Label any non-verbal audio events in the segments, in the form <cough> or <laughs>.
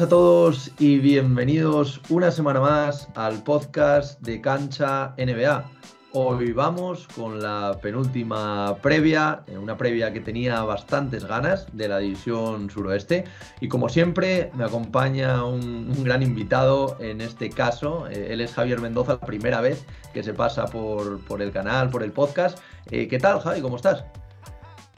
a todos y bienvenidos una semana más al podcast de Cancha NBA. Hoy vamos con la penúltima previa, eh, una previa que tenía bastantes ganas de la división suroeste. Y como siempre, me acompaña un, gran invitado en este caso. Eh, él es Javier Mendoza, la primera vez que se pasa por, el canal, por el podcast. Eh, ¿Qué tal, Javi? ¿Cómo estás?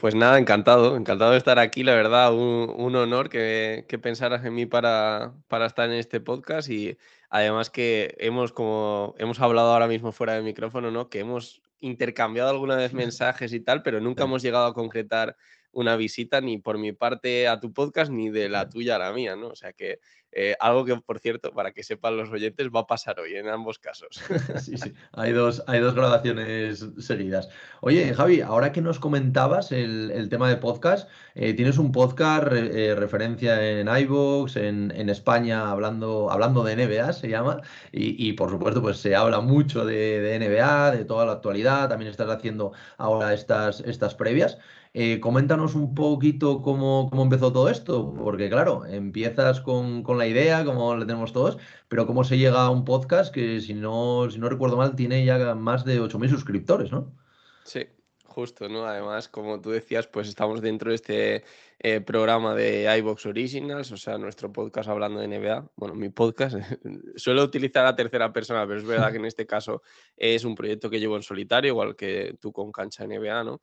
Pues nada, encantado, encantado de estar aquí, la verdad, un, honor que, que, pensaras en mí para, para, estar en este podcast y además que hemos, como hemos hablado ahora mismo fuera del micrófono, ¿no? Que hemos intercambiado alguna vez <laughs> mensajes y tal, pero nunca hemos llegado a concretar una visita ni por mi parte a tu podcast ni de la tuya a la mía, ¿no? O sea que eh, algo que, por cierto, para que sepan los oyentes, va a pasar hoy en ambos casos. <laughs> sí, sí, hay <laughs> dos, hay dos grabaciones seguidas. Oye, Javi, ahora que nos comentabas el, tema de podcast, eh, tienes un podcast eh, referencia en iVoox, en, en, España, hablando, hablando de NBA, se llama, y, por supuesto, pues se habla mucho de, de, NBA, de toda la actualidad, también estás haciendo ahora estas, estas previas. Eh, coméntanos un poquito cómo, empezó todo esto, porque claro, empiezas con, la idea, como le tenemos todos, pero cómo se llega a un podcast que, si no, si no recuerdo mal, tiene ya más de 8.000 suscriptores, ¿no? Sí, justo, ¿no? Además, como tú decías, pues estamos dentro de este eh, programa de iBox Originals, o sea, nuestro podcast hablando de NBA. Bueno, mi podcast, <laughs> suelo utilizar la tercera persona, pero es verdad que en este caso es un proyecto que llevo en solitario, igual que tú con Cancha NBA, ¿no?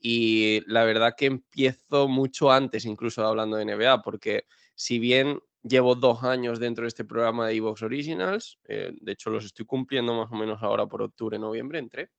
Y la verdad que empiezo mucho antes incluso hablando de NBA, porque si bien llevo dos años dentro de este programa de Evox Originals, eh, de hecho los estoy cumpliendo más o menos ahora por octubre, noviembre, entre,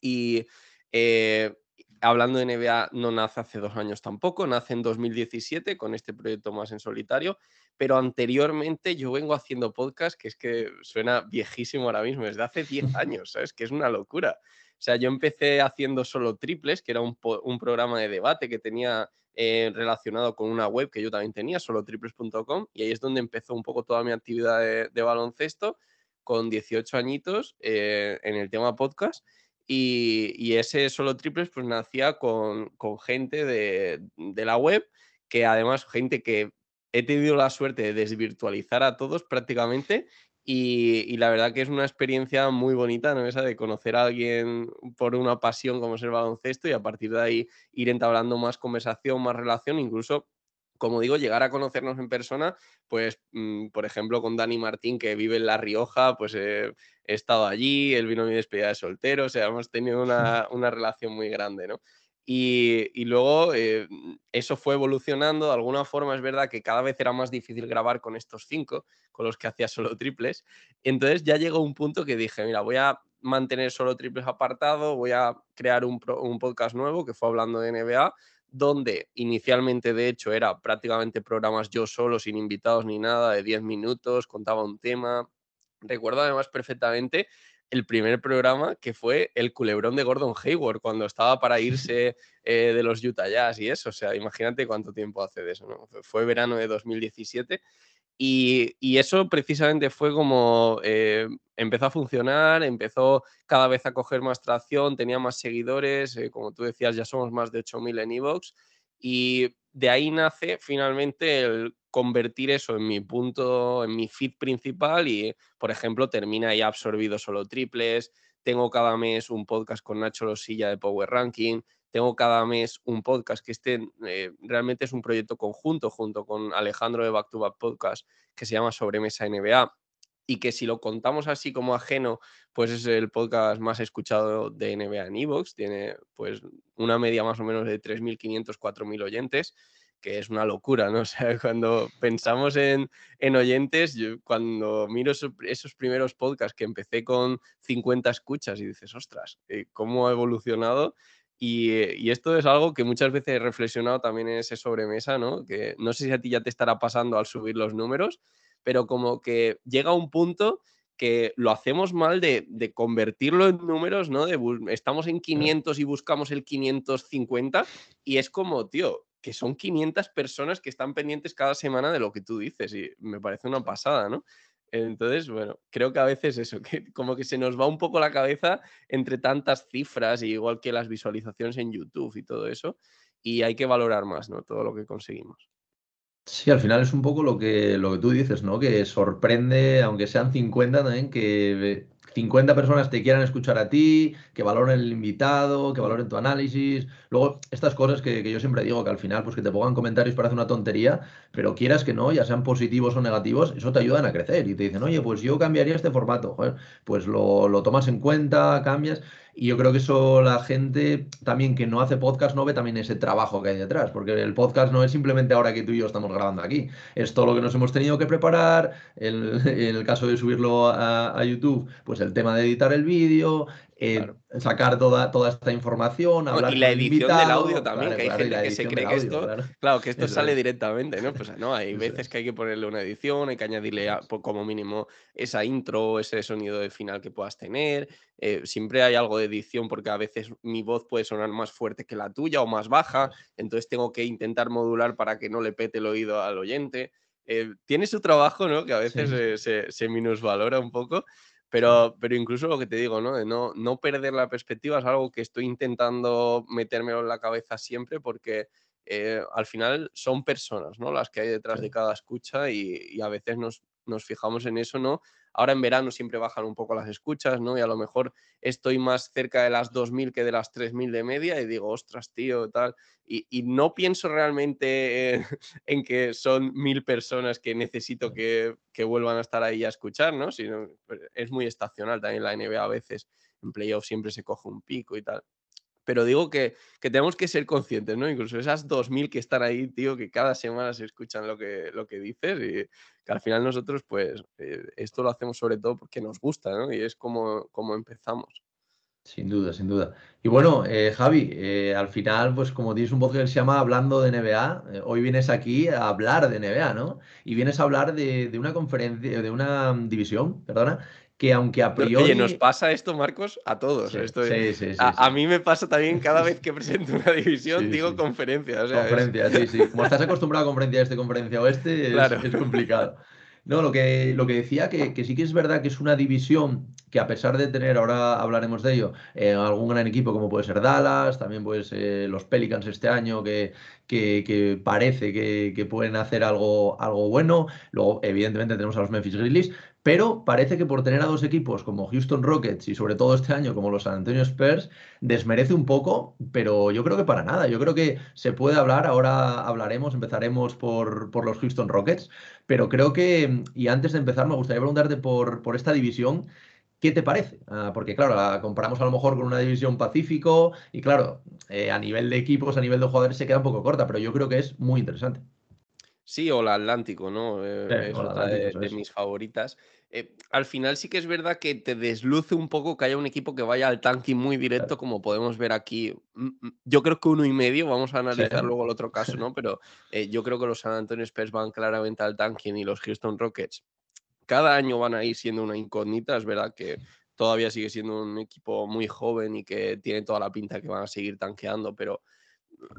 y eh, hablando de NBA no nace hace dos años tampoco, nace en 2017 con este proyecto más en solitario, pero anteriormente yo vengo haciendo podcast que es que suena viejísimo ahora mismo, desde hace 10 años, ¿sabes? Que es una locura. Sea, yo empecé haciendo solo triples, que era un, programa de debate que tenía eh, relacionado con una web que yo también tenía, solo triples.com, y ahí es donde empezó un poco toda mi actividad de, baloncesto, con 18 añitos eh, en el tema podcast. Y, ese solo triples pues nacía con, gente de, la web, que además gente que he tenido la suerte de desvirtualizar a todos prácticamente y, la verdad que es una experiencia muy bonita, ¿no? Esa de conocer a alguien por una pasión como es el baloncesto y a partir de ahí ir entablando más conversación, más relación, incluso como digo, llegar a conocernos en persona, pues, mm, por ejemplo, con Dani Martín, que vive en La Rioja, pues eh, he estado allí, él vino a mi despedida de soltero, o sea, hemos tenido <laughs> una, una relación muy grande, ¿no? Y, luego eh, eso fue evolucionando. De alguna forma es verdad que cada vez era más difícil grabar con estos cinco, con los que hacía solo triples. Entonces ya llegó un punto que dije, mira, voy a mantener solo triples apartado, voy a crear un, un podcast nuevo que fue hablando de NBA, donde inicialmente de hecho era prácticamente programas yo solo, sin invitados ni nada, de 10 minutos, contaba un tema. Recuerdo además perfectamente el primer programa que fue el culebrón de Gordon Hayward cuando estaba para <laughs> irse eh, de los Utah Jazz y eso. O sea, imagínate cuánto tiempo hace de eso, ¿no? Fue verano de 2017 y, eso precisamente fue como eh, empezó a funcionar, empezó cada vez a coger más tracción, tenía más seguidores, eh, como tú decías, ya somos más de 8.000 en Evox y de ahí nace finalmente el convertir eso en mi punto, en mi feed principal y, por ejemplo, termina ahí absorbido solo triples. Tengo cada mes un podcast con Nacho Losilla de Power Ranking. Tengo cada mes un podcast que este eh, realmente es un proyecto conjunto junto con Alejandro de Back to Back Podcast que se llama Sobremesa NBA y que si lo contamos así como ajeno, pues es el podcast más escuchado de NBA en Evox, tiene pues una media más o menos de 3.500, 4.000 oyentes, que es una locura, ¿no? <laughs> O sea, cuando pensamos en, oyentes, cuando miro esos, primeros podcasts que empecé con 50 escuchas y dices, ostras, eh, ¿cómo ha evolucionado? Y, y, esto es algo que muchas veces he reflexionado también en ese sobremesa, ¿no? Que no sé si a ti ya te estará pasando al subir los números, pero como que llega un punto que lo hacemos mal de, convertirlo en números, ¿no? De estamos en 500 y buscamos el 550 y es como, tío, que son 500 personas que están pendientes cada semana de lo que tú dices y me parece una pasada, ¿no? Entonces, bueno, creo que a veces eso, <laughs> que como que se nos va un poco la cabeza entre tantas cifras, igual que las visualizaciones en YouTube y todo eso, y hay que valorar más, ¿no? Todo lo que conseguimos. Sí, al final es un poco lo que, lo que tú dices, ¿no? Que sorprende, aunque sean 50 también, que 50 personas te quieran escuchar a ti, que valoren el invitado, que valoren tu análisis. Luego, estas cosas que, que, yo siempre digo, que al final, pues que te pongan comentarios parece una tontería, pero quieras que no, ya sean positivos o negativos, eso te ayudan a crecer. Y te dicen, oye, pues yo cambiaría este formato. Pues lo, lo tomas en cuenta, cambias. Y yo creo que eso la gente también que no hace podcast no ve también ese trabajo que hay detrás, porque el podcast no es simplemente ahora que tú y yo estamos grabando aquí, es todo lo que nos hemos tenido que preparar, el, <laughs> en el caso de subirlo a, a, YouTube, pues el tema de editar el vídeo, eh, sacar toda, toda esta información, hablar Y la edición del audio también, que hay gente que se cree que esto, claro. que esto sale directamente, ¿no? Pues no, hay veces que hay que ponerle una edición, hay que añadirle como mínimo esa intro, ese sonido de final que puedas tener. Eh, siempre hay algo de edición porque a veces mi voz puede sonar más fuerte que la tuya o más baja, entonces tengo que intentar modular para que no le pete el oído al oyente. Eh, tiene su trabajo, ¿no? Que a veces se, se minusvalora un poco, pero, pero incluso lo que te digo, ¿no? De no, no perder la perspectiva es algo que estoy intentando metérmelo en la cabeza siempre porque eh, al final son personas, ¿no? Las que hay detrás de cada escucha y, y a veces nos, nos fijamos en eso, ¿no? Ahora en verano siempre bajan un poco las escuchas, ¿no? Y a lo mejor estoy más cerca de las 2.000 que de las 3.000 de media y digo, ostras, tío, tal. Y, y no pienso realmente en, <laughs> en, que son mil personas que necesito que, que, vuelvan a estar ahí a escuchar, ¿no? Sino, es muy estacional también la NBA a veces. En playoff siempre se coge un pico y tal pero digo que, que, tenemos que ser conscientes, ¿no? Incluso esas 2.000 que están ahí, tío, que cada semana se escuchan lo que, lo que dices y que al final nosotros, pues, eh, esto lo hacemos sobre todo porque nos gusta, ¿no? Y es como, como empezamos. Sin duda, sin duda. Y bueno, eh, Javi, eh, al final, pues como tienes un podcast que se llama Hablando de NBA, hoy vienes aquí a hablar de NBA, ¿no? Y vienes a hablar de, de una conferencia, de una división, perdona, que aunque a priori... Oye, nos pasa esto, Marcos, a todos. Sí, esto sí, sí, a, a, mí me pasa también cada vez que presento una división, digo conferencia. O sea, conferencia, es... sí, sí. Como estás acostumbrado a conferencia este, conferencia oeste, es, Claro. es complicado. No, lo que, lo que decía, que, que sí que es verdad que es una división que a pesar de tener, ahora hablaremos de ello, eh, algún gran equipo como puede ser Dallas, también puede ser los Pelicans este año, que, que, que parece que, que pueden hacer algo, algo bueno. Luego, evidentemente, tenemos a los Memphis Grizzlies, pero parece que por tener a dos equipos como Houston Rockets y sobre todo este año como los San Antonio Spurs, desmerece un poco, pero yo creo que para nada. Yo creo que se puede hablar, ahora hablaremos, empezaremos por, por los Houston Rockets, pero creo que, y antes de empezar, me gustaría preguntarte por, por esta división. ¿Qué te parece? Ah, porque, claro, la comparamos a lo mejor con una división Pacífico y, claro, eh, a nivel de equipos, a nivel de jugadores se queda un poco corta, pero yo creo que es muy interesante. Sí, o la Atlántico, ¿no? Eh, Sí, es otra de, mis favoritas. Eh, al final sí que es verdad que te desluce un poco que haya un equipo que vaya al tanking muy directo, Claro. como podemos ver aquí. Mm, mm, Yo creo que uno y medio, vamos a Sí, analizar luego el otro caso, <laughs> ¿no? Pero eh, yo creo que los San Antonio Spurs van claramente al tanking y los Houston Rockets cada año van a ir siendo una incógnita. Es verdad que todavía sigue siendo un equipo muy joven y que tiene toda la pinta que van a seguir tanqueando, pero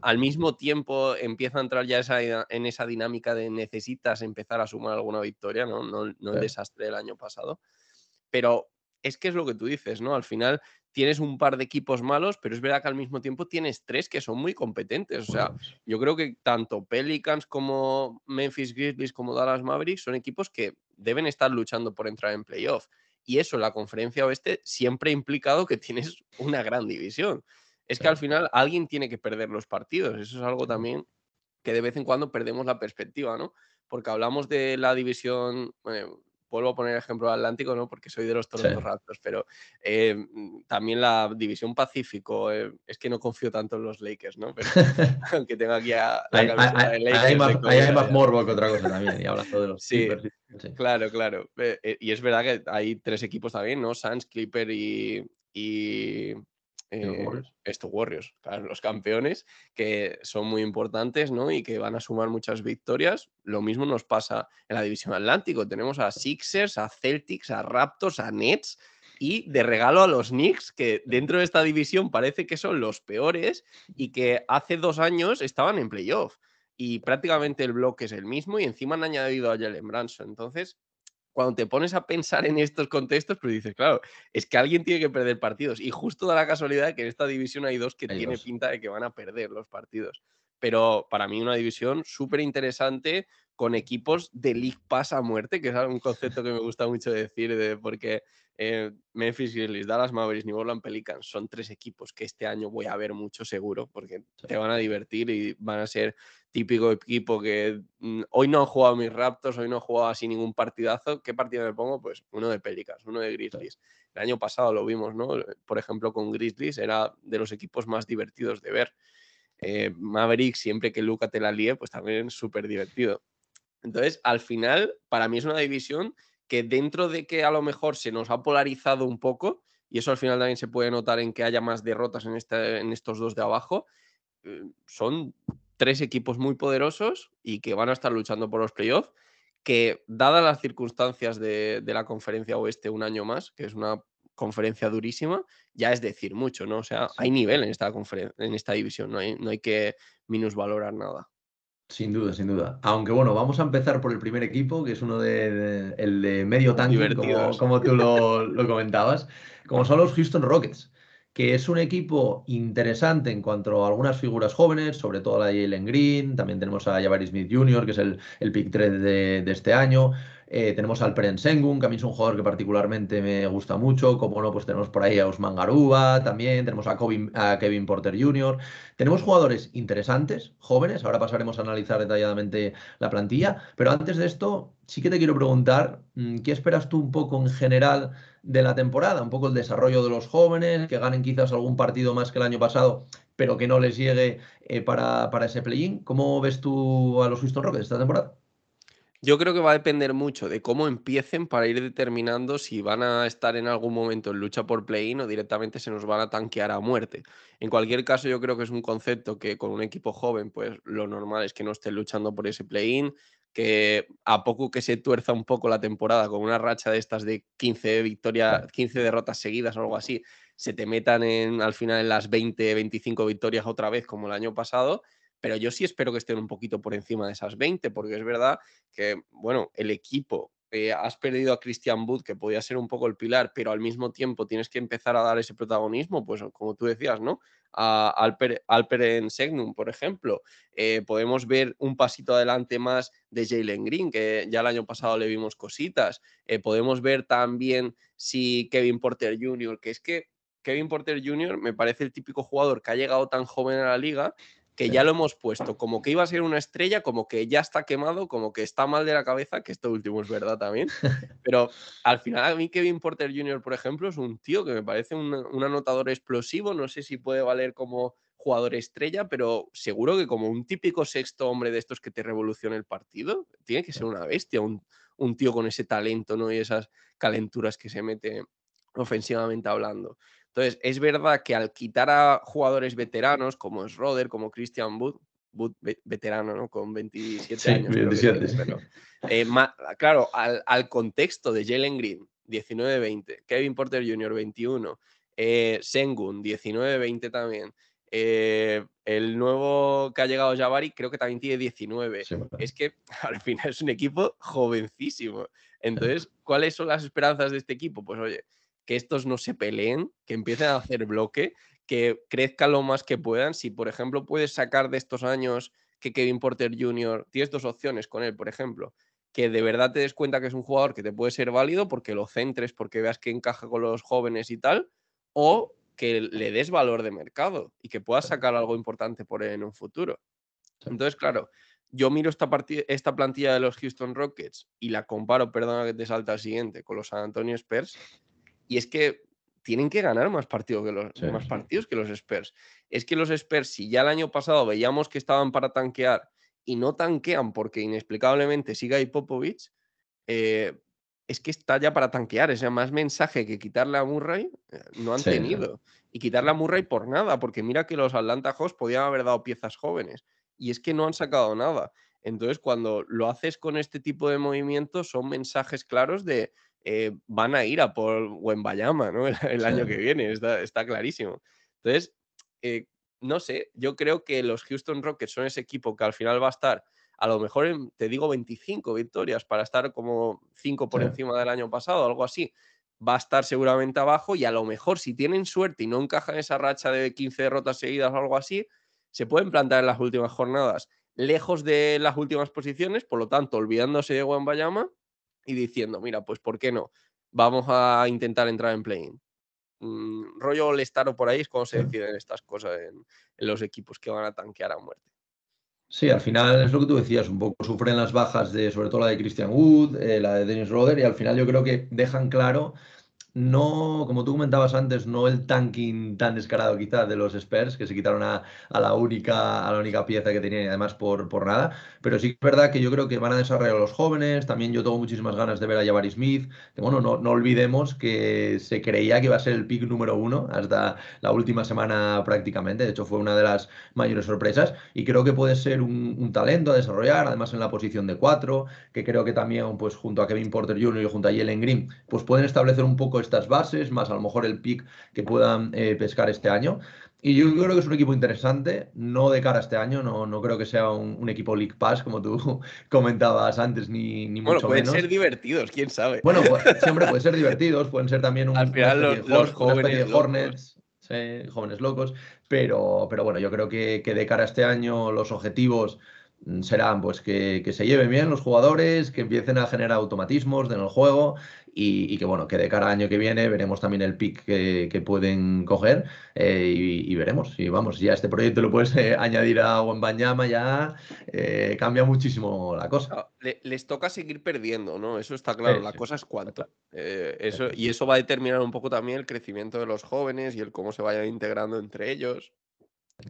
al mismo tiempo empieza a entrar ya esa, en esa dinámica de necesitas empezar a sumar alguna victoria, ¿no? No, no el desastre del año pasado. Pero es que es lo que tú dices, ¿no? Al final tienes un par de equipos malos, pero es verdad que al mismo tiempo tienes tres que son muy competentes. O sea, yo creo que tanto Pelicans como Memphis Grizzlies como Dallas Mavericks son equipos que deben estar luchando por entrar en playoff. Y eso la conferencia oeste siempre ha implicado que tienes una gran división. Es que al final alguien tiene que perder los partidos. Eso es algo también que de vez en cuando perdemos la perspectiva, ¿no? Porque hablamos de la división, bueno, vuelvo a poner el ejemplo Atlántico, ¿no? Porque soy de los Sí. Toronto Raptors, pero eh, mm, también la división Pacífico, eh, es que no confío tanto en los Lakers, ¿no? Pero <laughs> aunque tengo aquí a la ahí- camiseta de hay Lakers más, hay más Bryant. morbo que otra cosa también, y hablando de los <laughs> Sí, Clippers. Sí, claro, claro. Eh, eh, y es verdad que hay tres equipos también, ¿no? Suns, Clipper y, y eh, Warriors. esto, Warriors, claro, los campeones, que son muy importantes, ¿no? Y que van a sumar muchas victorias. Lo mismo nos pasa en la división Atlántico. Tenemos a Sixers, a Celtics, a Raptors, a Nets y de regalo a los Knicks, que dentro de esta división parece que son los peores y que hace dos años estaban en playoff. Y prácticamente el bloque es el mismo y encima han añadido a Jalen Branson. Entonces, cuando te pones a pensar en estos contextos, pues dices, claro, es que alguien tiene que perder partidos. Y justo da la casualidad que en esta división hay dos que Hay tiene dos. pinta de que van a perder los partidos. pero para mí una división súper interesante con equipos de League Pass a muerte, que es un concepto que me gusta mucho decir, de, porque eh, Memphis Grizzlies, Dallas Mavericks, New Orleans Pelicans son tres equipos que este año voy a ver mucho seguro, porque te van a divertir y van a ser típico equipo que mm, hoy no han jugado mis Raptors, hoy no han jugado así ningún partidazo. ¿Qué partido me pongo? Pues uno de Pelicans, uno de Grizzlies. El año pasado lo vimos, ¿no? Por ejemplo, con Grizzlies era de los equipos más divertidos de ver. Eh, Maverick, siempre que Luca te la líe, pues también es súper divertido. Entonces, al final, para mí es una división que dentro de que a lo mejor se nos ha polarizado un poco, y eso al final también se puede notar en que haya más derrotas en, este, en estos dos de abajo, eh, son tres equipos muy poderosos y que van a estar luchando por los playoffs, que dadas las circunstancias de, de la conferencia oeste un año más, que es una conferencia durísima, ya es decir mucho, ¿no? O sea, hay nivel en esta, en esta división, no hay, no hay que minusvalorar nada. Sin duda, sin duda. Aunque bueno, vamos a empezar por el primer equipo, que es uno de, el de medio tanque, como, como, tú lo, lo, comentabas, como son los Houston Rockets, que es un equipo interesante en cuanto a algunas figuras jóvenes, sobre todo la Jalen Green, también tenemos a Jabari Smith Jr., que es el, el pick 3 de, de este año, eh, tenemos al Peren Sengun, que a mí es un jugador que particularmente me gusta mucho. Como no, pues tenemos por ahí a Usman Garuba también. Tenemos a, a, Kevin Porter Jr. Tenemos jugadores interesantes, jóvenes. Ahora pasaremos a analizar detalladamente la plantilla. Pero antes de esto, sí que te quiero preguntar, mm, ¿qué esperas tú un poco en general de la temporada? Un poco el desarrollo de los jóvenes, que ganen quizás algún partido más que el año pasado, pero que no les llegue eh, para, para ese play-in. ¿Cómo ves tú a los Houston Rockets esta temporada? Yo creo que va a depender mucho de cómo empiecen para ir determinando si van a estar en algún momento en lucha por play-in o directamente se nos van a tanquear a muerte. En cualquier caso, yo creo que es un concepto que con un equipo joven, pues lo normal es que no estén luchando por ese play-in, que a poco que se tuerza un poco la temporada con una racha de estas de 15 victorias, 15 derrotas seguidas o algo así, se te metan en, al final en las 20, 25 victorias otra vez como el año pasado pero yo sí espero que estén un poquito por encima de esas 20, porque es verdad que, bueno, el equipo, eh, has perdido a Christian Wood, que podía ser un poco el pilar, pero al mismo tiempo tienes que empezar a dar ese protagonismo, pues como tú decías, ¿no? A Alper, en Segnum, por ejemplo. Eh, podemos ver un pasito adelante más de Jalen Green, que ya el año pasado le vimos cositas. Eh, podemos ver también si Kevin Porter Jr., que es que Kevin Porter Jr. me parece el típico jugador que ha llegado tan joven a la liga que ya lo hemos puesto, como que iba a ser una estrella, como que ya está quemado, como que está mal de la cabeza, que esto último es verdad también. <laughs> Pero al final a mí Kevin Porter Jr., por ejemplo, es un tío que me parece un, anotador explosivo, no sé si puede valer como jugador estrella, pero seguro que como un típico sexto hombre de estos que te revoluciona el partido, tiene que ser una bestia, un, un tío con ese talento ¿no? y esas calenturas que se mete ofensivamente hablando. Entonces, es verdad que al quitar a jugadores veteranos como es Roder, como Christian Wood, Wood veterano, ¿no? Con 27 años. 27. <laughs> Eh, claro, al, contexto de Jalen Green, 19-20, Kevin Porter Jr., 21, eh, Sengun, 19-20 también. Eh, el nuevo que ha llegado Jabari creo que también tiene 19. es que <laughs> al final es un equipo jovencísimo. Entonces, ¿cuáles son las esperanzas de este equipo? Pues oye, que estos no se peleen, que empiecen a hacer bloque, que crezcan lo más que puedan. Si, por ejemplo, puedes sacar de estos años que Kevin Porter Jr., tienes dos opciones con él, por ejemplo, que de verdad te des cuenta que es un jugador que te puede ser válido porque lo centres, porque veas que encaja con los jóvenes y tal, o que le des valor de mercado y que puedas sacar algo importante por él en un futuro. Entonces, claro, yo miro esta, esta plantilla de los Houston Rockets y la comparo, perdona que te salta al siguiente, con los San Antonio Spurs y es que tienen que ganar más, partidos que los, más partidos que los Spurs. Es que los Spurs, si ya el año pasado veíamos que estaban para tanquear y no tanquean porque inexplicablemente siga ahí Popovich, eh, es que está ya para tanquear. Es más mensaje que quitarle a Murray eh, no han tenido. Y quitarle a Murray por nada, porque mira que los Atlanta Hawks podían haber dado piezas jóvenes. Y es que no han sacado nada. Entonces, cuando lo haces con este tipo de movimientos, son mensajes claros de eh, van a ir a por Wembayama ¿no? <laughs> el, año que viene, está, clarísimo. Entonces, eh, no sé, yo creo que los Houston Rockets son ese equipo que al final va a estar, a lo mejor, te digo, 25 victorias para estar como 5 por encima del año pasado, algo así. Va a estar seguramente abajo y a lo mejor si tienen suerte y no encajan esa racha de 15 derrotas seguidas o algo así, se pueden plantar en las últimas jornadas lejos de las últimas posiciones, por lo tanto, olvidándose de Bayama y diciendo, mira, pues ¿por qué no? Vamos a intentar entrar en play-in. Mm, rollo all o por ahí es como se deciden estas cosas en, los equipos que van a tanquear a muerte. Sí, al final es lo que tú decías, un poco sufren las bajas de, sobre todo la de Christian Wood, eh, la de Dennis Roder, y al final yo creo que dejan claro no, como tú comentabas antes, no el tanking tan descarado quizás de los Spurs, que se quitaron a, la, única, a la única pieza que tenían y además por, por nada, pero sí es verdad que yo creo que van a desarrollar a los jóvenes, también yo tengo muchísimas ganas de ver a Jabari Smith, bueno, no, no olvidemos que se creía que iba a ser el pick número uno hasta la última semana prácticamente, de hecho fue una de las mayores sorpresas. Y creo que puede ser un, talento a desarrollar, además en la posición de cuatro, que creo que también pues junto a Kevin Porter Jr. y junto a Jalen Green, pues pueden establecer un poco estas bases, más a lo mejor el pick que puedan eh, pescar este año. Y yo creo que es un equipo interesante, no de cara a este año, no, no creo que sea un, equipo League Pass, como tú <laughs> comentabas antes, ni, ni bueno, pueden ser divertidos, quién sabe. Bueno, pues, <laughs> siempre pueden ser divertidos, pueden ser también un, Al final, los, jóvenes Hornets, jóvenes locos, pero, pero bueno, yo creo que, que de cara a este año los objetivos Mm, serán pues que, se lleven bien los jugadores, que empiecen a generar automatismos en el juego y, que bueno, que de cara al año que viene veremos también el pick que, pueden coger eh, y, veremos. Y vamos, ya este proyecto lo puedes eh, añadir a Wembanyama, ya eh, cambia muchísimo la cosa. Ah, les toca seguir perdiendo, ¿no? Eso está claro, la cosa es cuánto. eso, y eso va a determinar un poco también el crecimiento de los jóvenes y el cómo se vayan integrando entre ellos.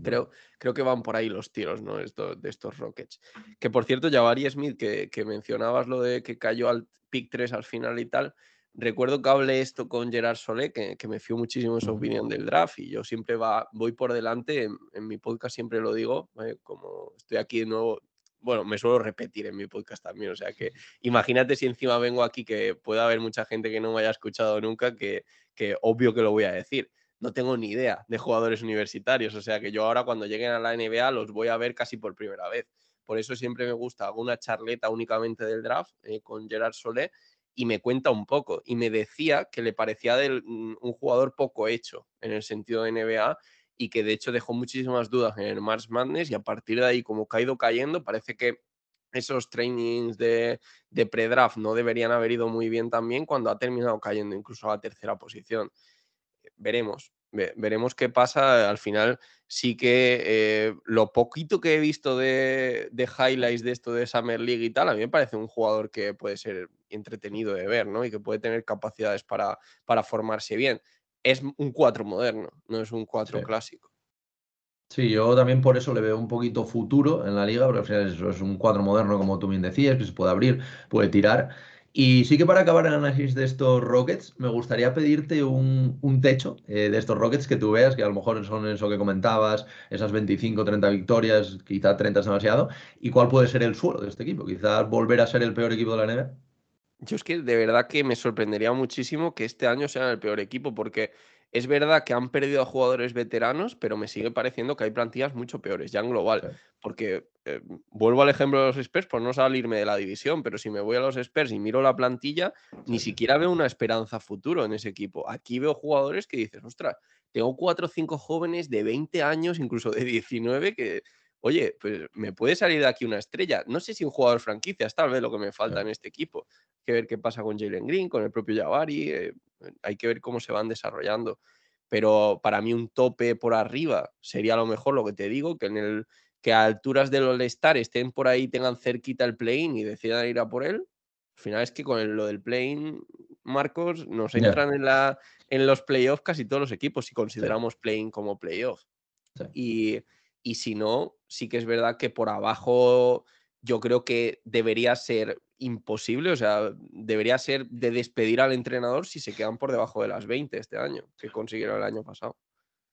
Creo, creo que van por ahí los tiros ¿no? Esto, de estos Rockets. Que por cierto, Jabari Smith, que, que, mencionabas lo de que cayó al pick 3 al final y tal, recuerdo que hablé esto con Gerard Solé, que, que me fió muchísimo en su opinión del draft y yo siempre va, voy por delante, en, mi podcast siempre lo digo, ¿eh? como estoy aquí de nuevo, bueno, me suelo repetir en mi podcast también, o sea que <laughs> imagínate si encima vengo aquí que pueda haber mucha gente que no me haya escuchado nunca, que, que obvio que lo voy a decir no tengo ni idea de jugadores universitarios. O sea que yo ahora cuando lleguen a la NBA los voy a ver casi por primera vez. Por eso siempre me gusta, hago una charleta únicamente del draft eh, con Gerard Solé y me cuenta un poco. Y me decía que le parecía mm, un jugador poco hecho en el sentido de NBA y que de hecho dejó muchísimas dudas en el Mars Madness y a partir de ahí como ha ido cayendo parece que esos trainings de, de pre-draft no deberían haber ido muy bien también cuando ha terminado cayendo incluso a la tercera posición veremos. veremos qué pasa. Al final, sí que eh, lo poquito que he visto de, highlights de esto de Summer League y tal, a mí me parece un jugador que puede ser entretenido de ver, ¿no? Y que puede tener capacidades para, para formarse bien. Es un 4 moderno, no es un 4 clásico. Sí, yo también por eso le veo un poquito futuro en la liga, porque al final eso es un cuadro moderno, como tú bien decías, que se puede abrir, puede tirar. Y sí que para acabar el análisis de estos Rockets, me gustaría pedirte un, techo eh, de estos Rockets que tú veas, que a lo mejor son eso que comentabas, esas 25, 30 victorias, quizá 30 es demasiado, y cuál puede ser el suelo de este equipo, quizás volver a ser el peor equipo de la NBA. Yo es que de verdad que me sorprendería muchísimo que este año sea el peor equipo, porque es verdad que han perdido a jugadores veteranos, pero me sigue pareciendo que hay plantillas mucho peores, ya en global. Porque eh, vuelvo al ejemplo de los Spurs por no salirme de la división, pero si me voy a los Spurs y miro la plantilla, ni siquiera veo una esperanza futuro en ese equipo. Aquí veo jugadores que dices, ostras, tengo cuatro o cinco jóvenes de 20 años, incluso de 19, que, oye, pues me puede salir de aquí una estrella. No sé si un jugador franquicia es tal vez lo que me falta en este equipo. Hay que ver qué pasa con Jalen Green, con el propio Jabari. Eh, hay que ver cómo se van desarrollando. Pero para mí un tope por arriba sería lo mejor lo que te digo, que en el que a alturas del All-Star estén por ahí, tengan cerquita el plane y decidan ir a por él. Al final es que con lo del plane, Marcos, nos entran en, la, en los playoffs casi todos los equipos si consideramos plane como playoff. Y, y si no, sí que es verdad que por abajo yo creo que debería ser imposible, o sea, debería ser de despedir al entrenador si se quedan por debajo de las 20 este año, que consiguieron el año pasado.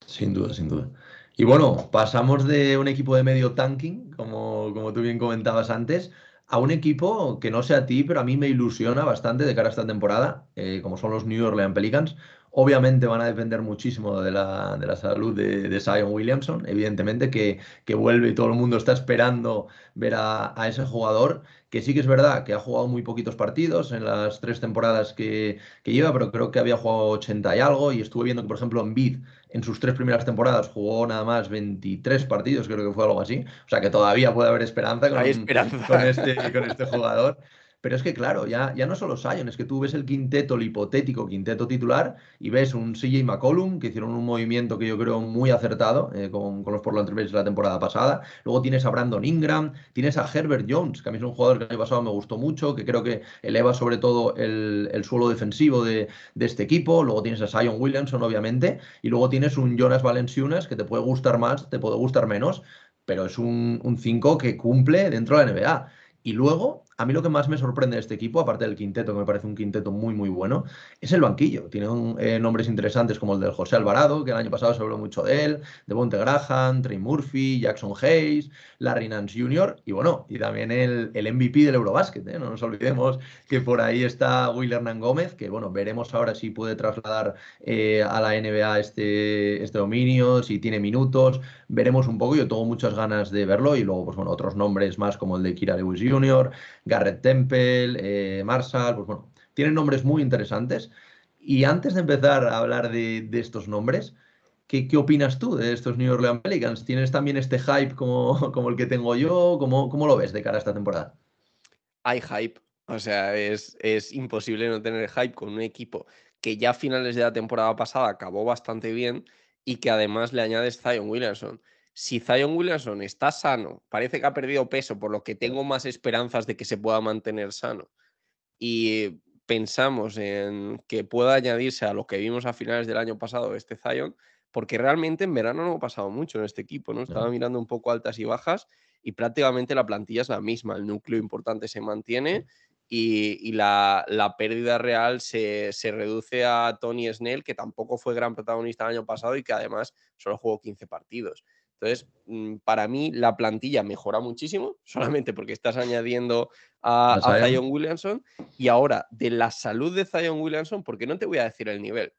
Sin duda, sin duda. Y bueno, pasamos de un equipo de medio tanking, como, como tú bien comentabas antes, a un equipo que no sé a ti, pero a mí me ilusiona bastante de cara a esta temporada, eh, como son los New Orleans Pelicans. Obviamente van a depender muchísimo de la, de la salud de, de, Zion Williamson, evidentemente que, que, vuelve y todo el mundo está esperando ver a, a, ese jugador, que sí que es verdad que ha jugado muy poquitos partidos en las tres temporadas que, que lleva, pero creo que había jugado 80 y algo y estuve viendo que, por ejemplo, en Bid en sus tres primeras temporadas jugó nada más 23 partidos, creo que fue algo así, o sea que todavía puede haber esperanza con, esperanza. con, este, con este jugador. Pero es que, claro, ya, ya no solo Sion, es que tú ves el quinteto, el hipotético quinteto titular, y ves un CJ McCollum, que hicieron un movimiento que yo creo muy acertado eh, con, con, los Portland Trailblazers la temporada pasada. Luego tienes a Brandon Ingram, tienes a Herbert Jones, que a mí es un jugador que el año pasado me gustó mucho, que creo que eleva sobre todo el, el suelo defensivo de, de, este equipo. Luego tienes a Sion Williamson, obviamente, y luego tienes un Jonas Valenciunas, que te puede gustar más, te puede gustar menos, pero es un 5 que cumple dentro de la NBA. Y luego a mí lo que más me sorprende de este equipo, aparte del quinteto, que me parece un quinteto muy, muy bueno, es el banquillo. Tiene eh, nombres interesantes como el del José Alvarado, que el año pasado se habló mucho de él, de Bonte Graham, Trey Murphy, Jackson Hayes, Larry Nance Jr. y bueno, y también el, el MVP del Eurobásquet. ¿eh? No nos olvidemos que por ahí está Will Hernán Gómez, que bueno, veremos ahora si puede trasladar eh, a la NBA este, este dominio, si tiene minutos, veremos un poco. Yo tengo muchas ganas de verlo y luego, pues bueno, otros nombres más como el de Kira Lewis Jr., Garrett Temple, eh, Marshall, pues bueno, tienen nombres muy interesantes. Y antes de empezar a hablar de, estos nombres, ¿qué, ¿qué, opinas tú de estos New Orleans Pelicans? ¿Tienes también este hype como, <laughs> como el que tengo yo? ¿Cómo, ¿Cómo, lo ves de cara a esta temporada? Hay hype. O sea, es, es imposible no tener hype con un equipo que ya a finales de la temporada pasada acabó bastante bien y que además le añades Zion Williamson si Zion Williamson está sano, parece que ha perdido peso, por lo que tengo más esperanzas de que se pueda mantener sano, y pensamos en que pueda añadirse a lo que vimos a finales del año pasado este Zion, porque realmente en verano no ha pasado mucho en este equipo, ¿no? Estaba mirando un poco altas y bajas y prácticamente la plantilla es la misma, el núcleo importante se mantiene y, la, la, pérdida real se, se, reduce a Tony Snell, que tampoco fue gran protagonista el año pasado y que además solo jugó 15 partidos. Entonces, mm, para mí la plantilla mejora muchísimo, <laughs> solamente porque estás añadiendo a, a, Zion Williamson. Y ahora, de la salud de Zion Williamson, porque no te voy a decir el nivel.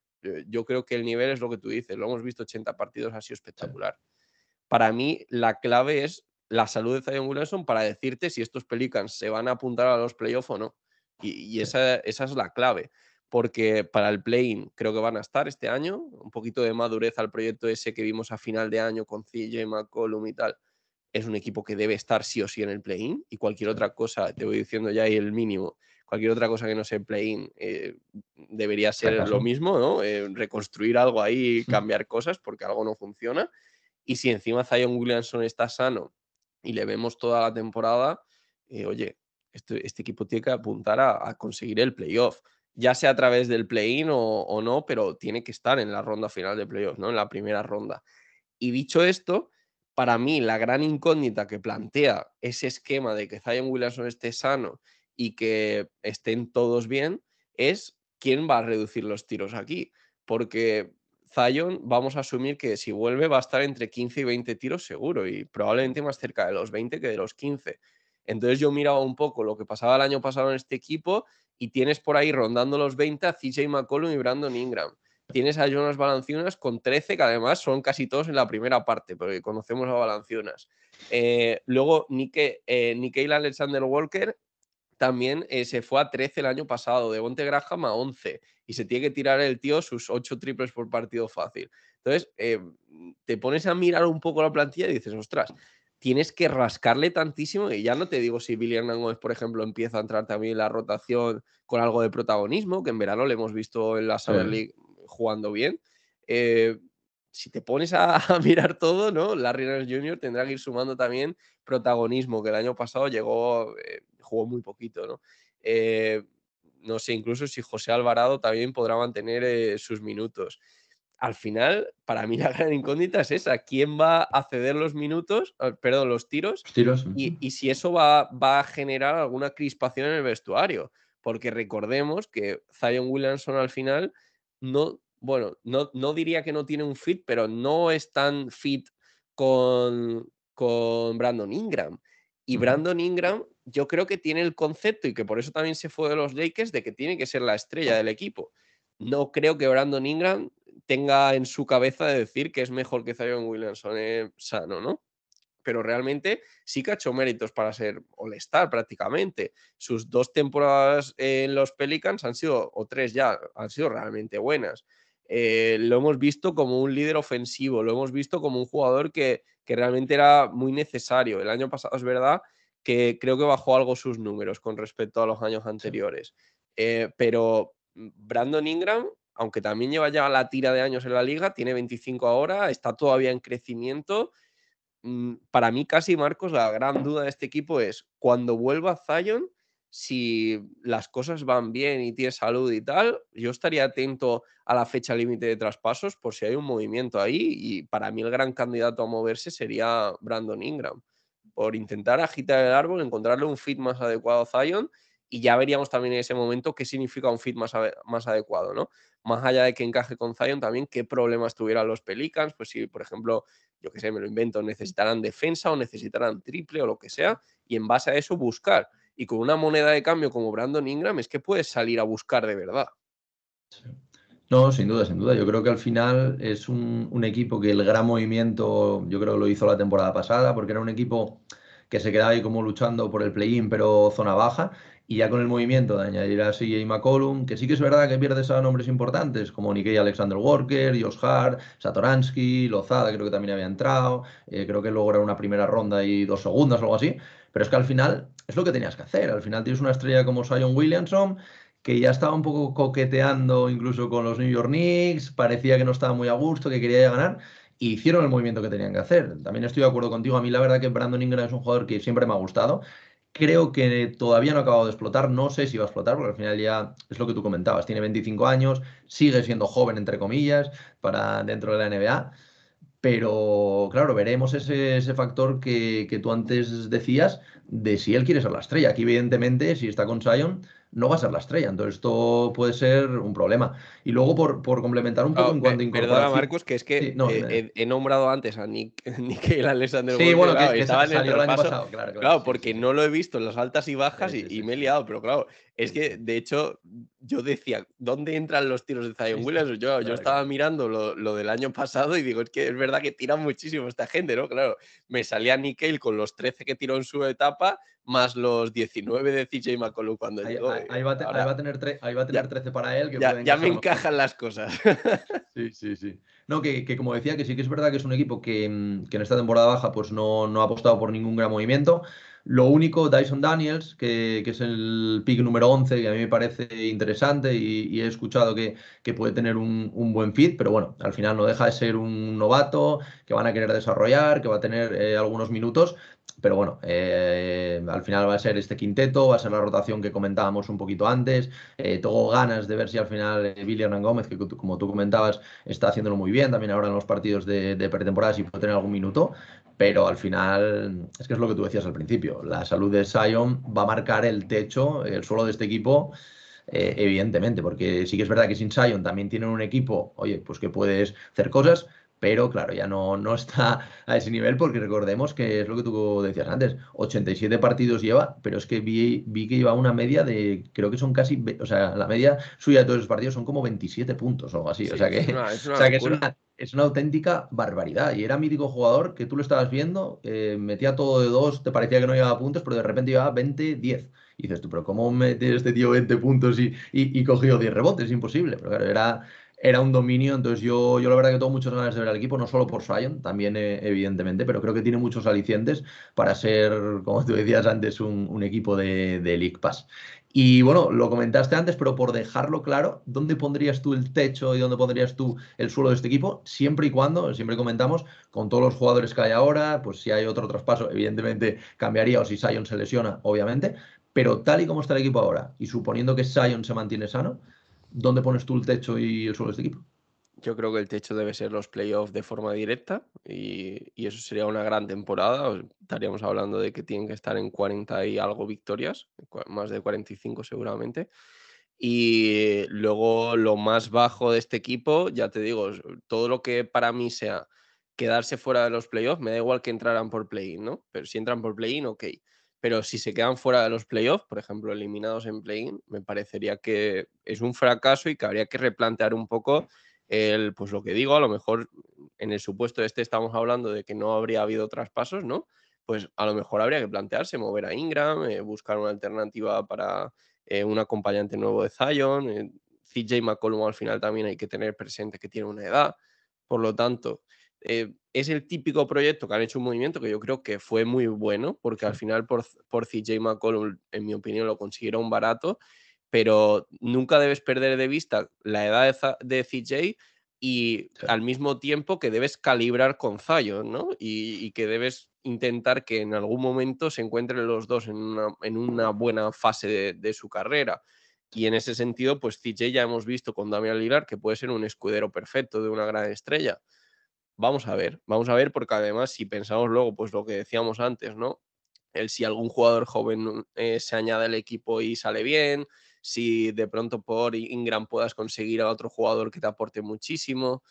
Yo creo que el nivel es lo que tú dices, lo hemos visto 80 partidos, ha sido espectacular. Para mí, la clave es la salud de Zion Williamson para decirte si estos Pelicans se van a apuntar a los playoffs o no. Y, y esa, esa es la clave porque para el play creo que van a estar este año, un poquito de madurez al proyecto ese que vimos a final de año con CJ McCollum y tal. Es un equipo que debe estar sí o sí en el play-in y cualquier otra cosa, te voy diciendo ya ahí el mínimo, cualquier otra cosa que no sea play-in eh, debería ser lo mismo, ¿no? Eh, reconstruir algo ahí, cambiar cosas porque algo no funciona. Y si encima Zion Williamson está sano y le vemos toda la temporada, eh, oye, este, este, equipo tiene que apuntar a, a conseguir el playoff ya sea a través del play-in o, no, pero tiene que estar en la ronda final de playoffs, ¿no? En la primera ronda. Y dicho esto, para mí la gran incógnita que plantea ese esquema de que Zion Williamson esté sano y que estén todos bien es quién va a reducir los tiros aquí. Porque Zion, vamos a asumir que si vuelve va a estar entre 15 y 20 tiros seguro y probablemente más cerca de los 20 que de los 15. Entonces yo miraba un poco lo que pasaba el año pasado en este equipo y tienes por ahí rondando los 20 a CJ McCollum y Brandon Ingram. Tienes a Jonas Valanciunas con 13, que además son casi todos en la primera parte, porque conocemos a Valanciunas. Eh, luego, Nike, eh, Alexander Walker también eh, se fue a 13 el año pasado, de Bonte Graham a 11, y se tiene que tirar el tío sus 8 triples por partido fácil. Entonces, eh, te pones a mirar un poco la plantilla y dices, ostras, tienes que rascarle tantísimo. Y ya no te digo si Billy Hernández, por ejemplo, empieza a entrar también en la rotación con algo de protagonismo, que en verano le hemos visto en la Summer League jugando bien. Eh, si te pones a, <laughs> mirar todo, ¿no? Larry Nance Jr. tendrá que ir sumando también protagonismo, que el año pasado llegó, eh, jugó muy poquito, ¿no? Eh, no sé, incluso si José Alvarado también podrá mantener sus minutos al final, para mí <laughs> la gran incógnita es esa, ¿quién va a ceder los minutos, ah, perdón, los tiros? Y, si eso va, va, a generar alguna crispación en el vestuario, porque recordemos que Zion Williamson al final no, bueno, no, no diría que no tiene un fit, pero no es tan fit con, con Brandon Ingram. Y Brandon Ingram, yo creo que tiene el concepto y que por eso también se fue de los Lakers de que tiene que ser la estrella del equipo no creo que Brandon Ingram tenga en su cabeza de decir que es mejor que Zion Williamson eh, sano, ¿no? Pero realmente sí que ha hecho méritos para ser All-Star prácticamente. Sus dos temporadas en los Pelicans han sido, o tres ya, han sido realmente buenas. Eh, lo hemos visto como un líder ofensivo, lo hemos visto como un jugador que, que realmente era muy necesario. El año pasado es verdad que creo que bajó algo sus números con respecto a los años anteriores. Eh, pero Brandon Ingram, aunque también lleva ya la tira de años en la liga, tiene 25 ahora, está todavía en crecimiento. Mm, para mí, casi Marcos, la gran duda de este equipo es cuando vuelva Zion, si las cosas van bien y tiene salud y tal, yo estaría atento a la fecha límite de traspasos por si hay un movimiento ahí. Y para mí, el gran candidato a moverse sería Brandon Ingram por intentar agitar el árbol, encontrarle un fit más adecuado a Zion y ya veríamos también en ese momento qué significa un fit más, más adecuado, ¿no? Más allá de que encaje con Zion, también qué problemas tuvieran los Pelicans, pues si, por ejemplo, yo que sé, me lo invento, necesitarán defensa o necesitarán triple o lo que sea, y en base a eso buscar. Y con una moneda de cambio como Brandon Ingram es que puedes salir a buscar de verdad. No, sin duda, sin duda. Yo creo que al final es un, equipo que el gran movimiento, yo creo que lo hizo la temporada pasada, porque era un equipo que se quedaba ahí como luchando por el play-in, pero zona baja. Y ya con el movimiento de añadir a CJ McCollum, que sí que es verdad que pierdes a nombres importantes como Nikkei Alexander Walker, Josh Hart, Satoransky, Lozada, creo que también había entrado, eh, creo que luego era una primera ronda y dos segundas o algo así. Pero es que al final es lo que tenías que hacer. Al final tienes una estrella como Sion Williamson que ya estaba un poco coqueteando incluso con los New York Knicks, parecía que no estaba muy a gusto, que quería ganar, y hicieron el movimiento que tenían que hacer. También estoy de acuerdo contigo, a mí la verdad que Brandon Ingram es un jugador que siempre me ha gustado. Creo que todavía no ha acabado de explotar, no sé si va a explotar, porque al final ya es lo que tú comentabas, tiene 25 años, sigue siendo joven, entre comillas, para dentro de la NBA. Pero claro, veremos ese, factor que, que, tú antes decías de si él quiere ser la estrella. Aquí, evidentemente, si está con Sion, no va a ser la estrella. Entonces, esto puede ser un problema. Y luego, por, por complementar un poco en cuanto a Perdona, Marcos, que es que he, nombrado antes a Nick, Nick <laughs> Alexander. Sí, bueno, que, estaba en el, año pasado, claro. Claro, porque no lo he visto en las altas y bajas y, me he liado, pero claro, es que de hecho yo decía, ¿dónde entran los tiros de Zion Williams? Yo, yo estaba mirando lo, lo, del año pasado y digo, es que es verdad que tiran muchísimo esta gente, ¿no? Claro, me salía Nickel con los 13 que tiró en su etapa, más los 19 de CJ McCollum cuando llegó. Ahí, va, a tener, ahí va a tener 13 para él. ya, me encajan las cosas. <laughs> sí, sí, sí. No, que, que, como decía, que sí que es verdad que es un equipo que, mm, que en esta temporada baja pues no, no, ha apostado por ningún gran movimiento. Lo único, Dyson Daniels, que, que, es el pick número 11, que a mí me parece interesante y, he escuchado que, que puede tener un, un, buen fit, pero bueno, al final no deja de ser un novato que van a querer desarrollar, que va a tener eh, algunos minutos, pero bueno, eh, al final va a ser este quinteto, va a ser la rotación que comentábamos un poquito antes. Eh, tengo ganas de ver si al final eh, Billy Hernán Gómez, que como tú comentabas, está haciéndolo muy bien también ahora en los partidos de, pretemporada, si puede tener algún minuto. Pero al final, es que es lo que tú decías al principio, la salud de Sion va a marcar el techo, el suelo de este equipo. evidentemente, porque sí que es verdad que sin Sion también tienen un equipo, oye, pues que puedes hacer cosas, pero claro, ya no, no está <laughs> a ese nivel porque recordemos que es lo que tú decías antes, 87 partidos lleva, pero es que vi, vi que lleva una media de, creo que son casi, o sea, la media suya de todos los partidos son como 27 puntos o algo así, o sea que, es una, <laughs> o sea que es, una, es, una, auténtica barbaridad y era mítico jugador que tú lo estabas viendo, eh, metía todo de dos, te parecía que no llevaba puntos, pero de repente llevaba 20, 10. Y dices tú, pero ¿cómo mete este tío 20 puntos y, y, y cogió 10 rebotes? Es imposible. Pero claro, era, era un dominio. Entonces yo, yo la verdad que tengo muchas ganas de ver al equipo, no solo por Sion, también eh, evidentemente, pero creo que tiene muchos alicientes para ser, como tú decías antes, un, equipo de, de, League Pass. Y bueno, lo comentaste antes, pero por dejarlo claro, ¿dónde pondrías tú el techo y dónde pondrías tú el suelo de este equipo? Siempre y cuando, siempre comentamos, con todos los jugadores que hay ahora, pues si hay otro traspaso, evidentemente cambiaría, o si Sion se lesiona, obviamente, pero tal y como está el equipo ahora, y suponiendo que Sion se mantiene sano, ¿dónde pones tú el techo y el suelo de este equipo? Yo creo que el techo debe ser los playoffs de forma directa y, eso sería una gran temporada. Estaríamos hablando de que tienen que estar en 40 y algo victorias, más de 45 seguramente. Y luego lo más bajo de este equipo, ya te digo, todo lo que para mí sea quedarse fuera de los playoffs, me da igual que entraran por play-in, ¿no? Pero si entran por play-in, ok pero si se quedan fuera de los playoffs, por ejemplo, eliminados en play-in, me parecería que es un fracaso y que habría que replantear un poco el, pues lo que digo, a lo mejor en el supuesto este estamos hablando de que no habría habido traspasos, ¿no? Pues a lo mejor habría que plantearse mover a Ingram, eh, buscar una alternativa para eh, un acompañante nuevo de Zion. Eh, CJ McCollum al final también hay que tener presente que tiene una edad. Por lo tanto, es el típico proyecto que han hecho un movimiento que yo creo que fue muy bueno, porque al final por, por CJ McCollum, en mi opinión, lo consiguieron barato pero nunca debes perder de vista la edad de, CJ y al mismo tiempo que debes calibrar con Zion, ¿no? Y, que debes intentar que en algún momento se encuentren los dos en una, buena fase de, su carrera. Y en ese sentido, pues CJ ya hemos visto con Damian Lillard que puede ser un escudero perfecto de una gran estrella. Vamos a ver, vamos a ver, porque además, si pensamos luego, pues lo que decíamos antes, ¿no? El si algún jugador joven eh, se añade al equipo y sale bien, si de pronto por Ingram puedas conseguir a otro jugador que te aporte muchísimo.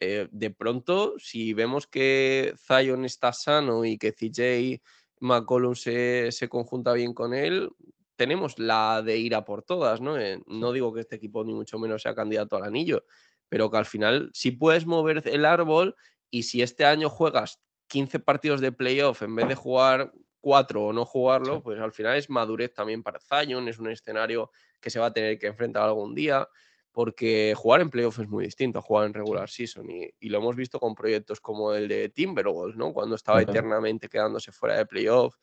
Eh, de pronto, si vemos que Zion está sano y que CJ McCollum se, conjunta bien con él, tenemos la de ir a por todas, ¿no? Eh, no digo que este equipo ni mucho menos sea candidato al anillo, pero que al final si puedes mover el árbol y si este año juegas 15 partidos de playoff en vez de jugar 4 o no jugarlo, pues al final es madurez también para Zion, es un escenario que se va a tener que enfrentar algún día, porque jugar en playoff es muy distinto a jugar en regular season y, lo hemos visto con proyectos como el de Timberwolves, ¿no? Cuando estaba eternamente quedándose fuera de playoff.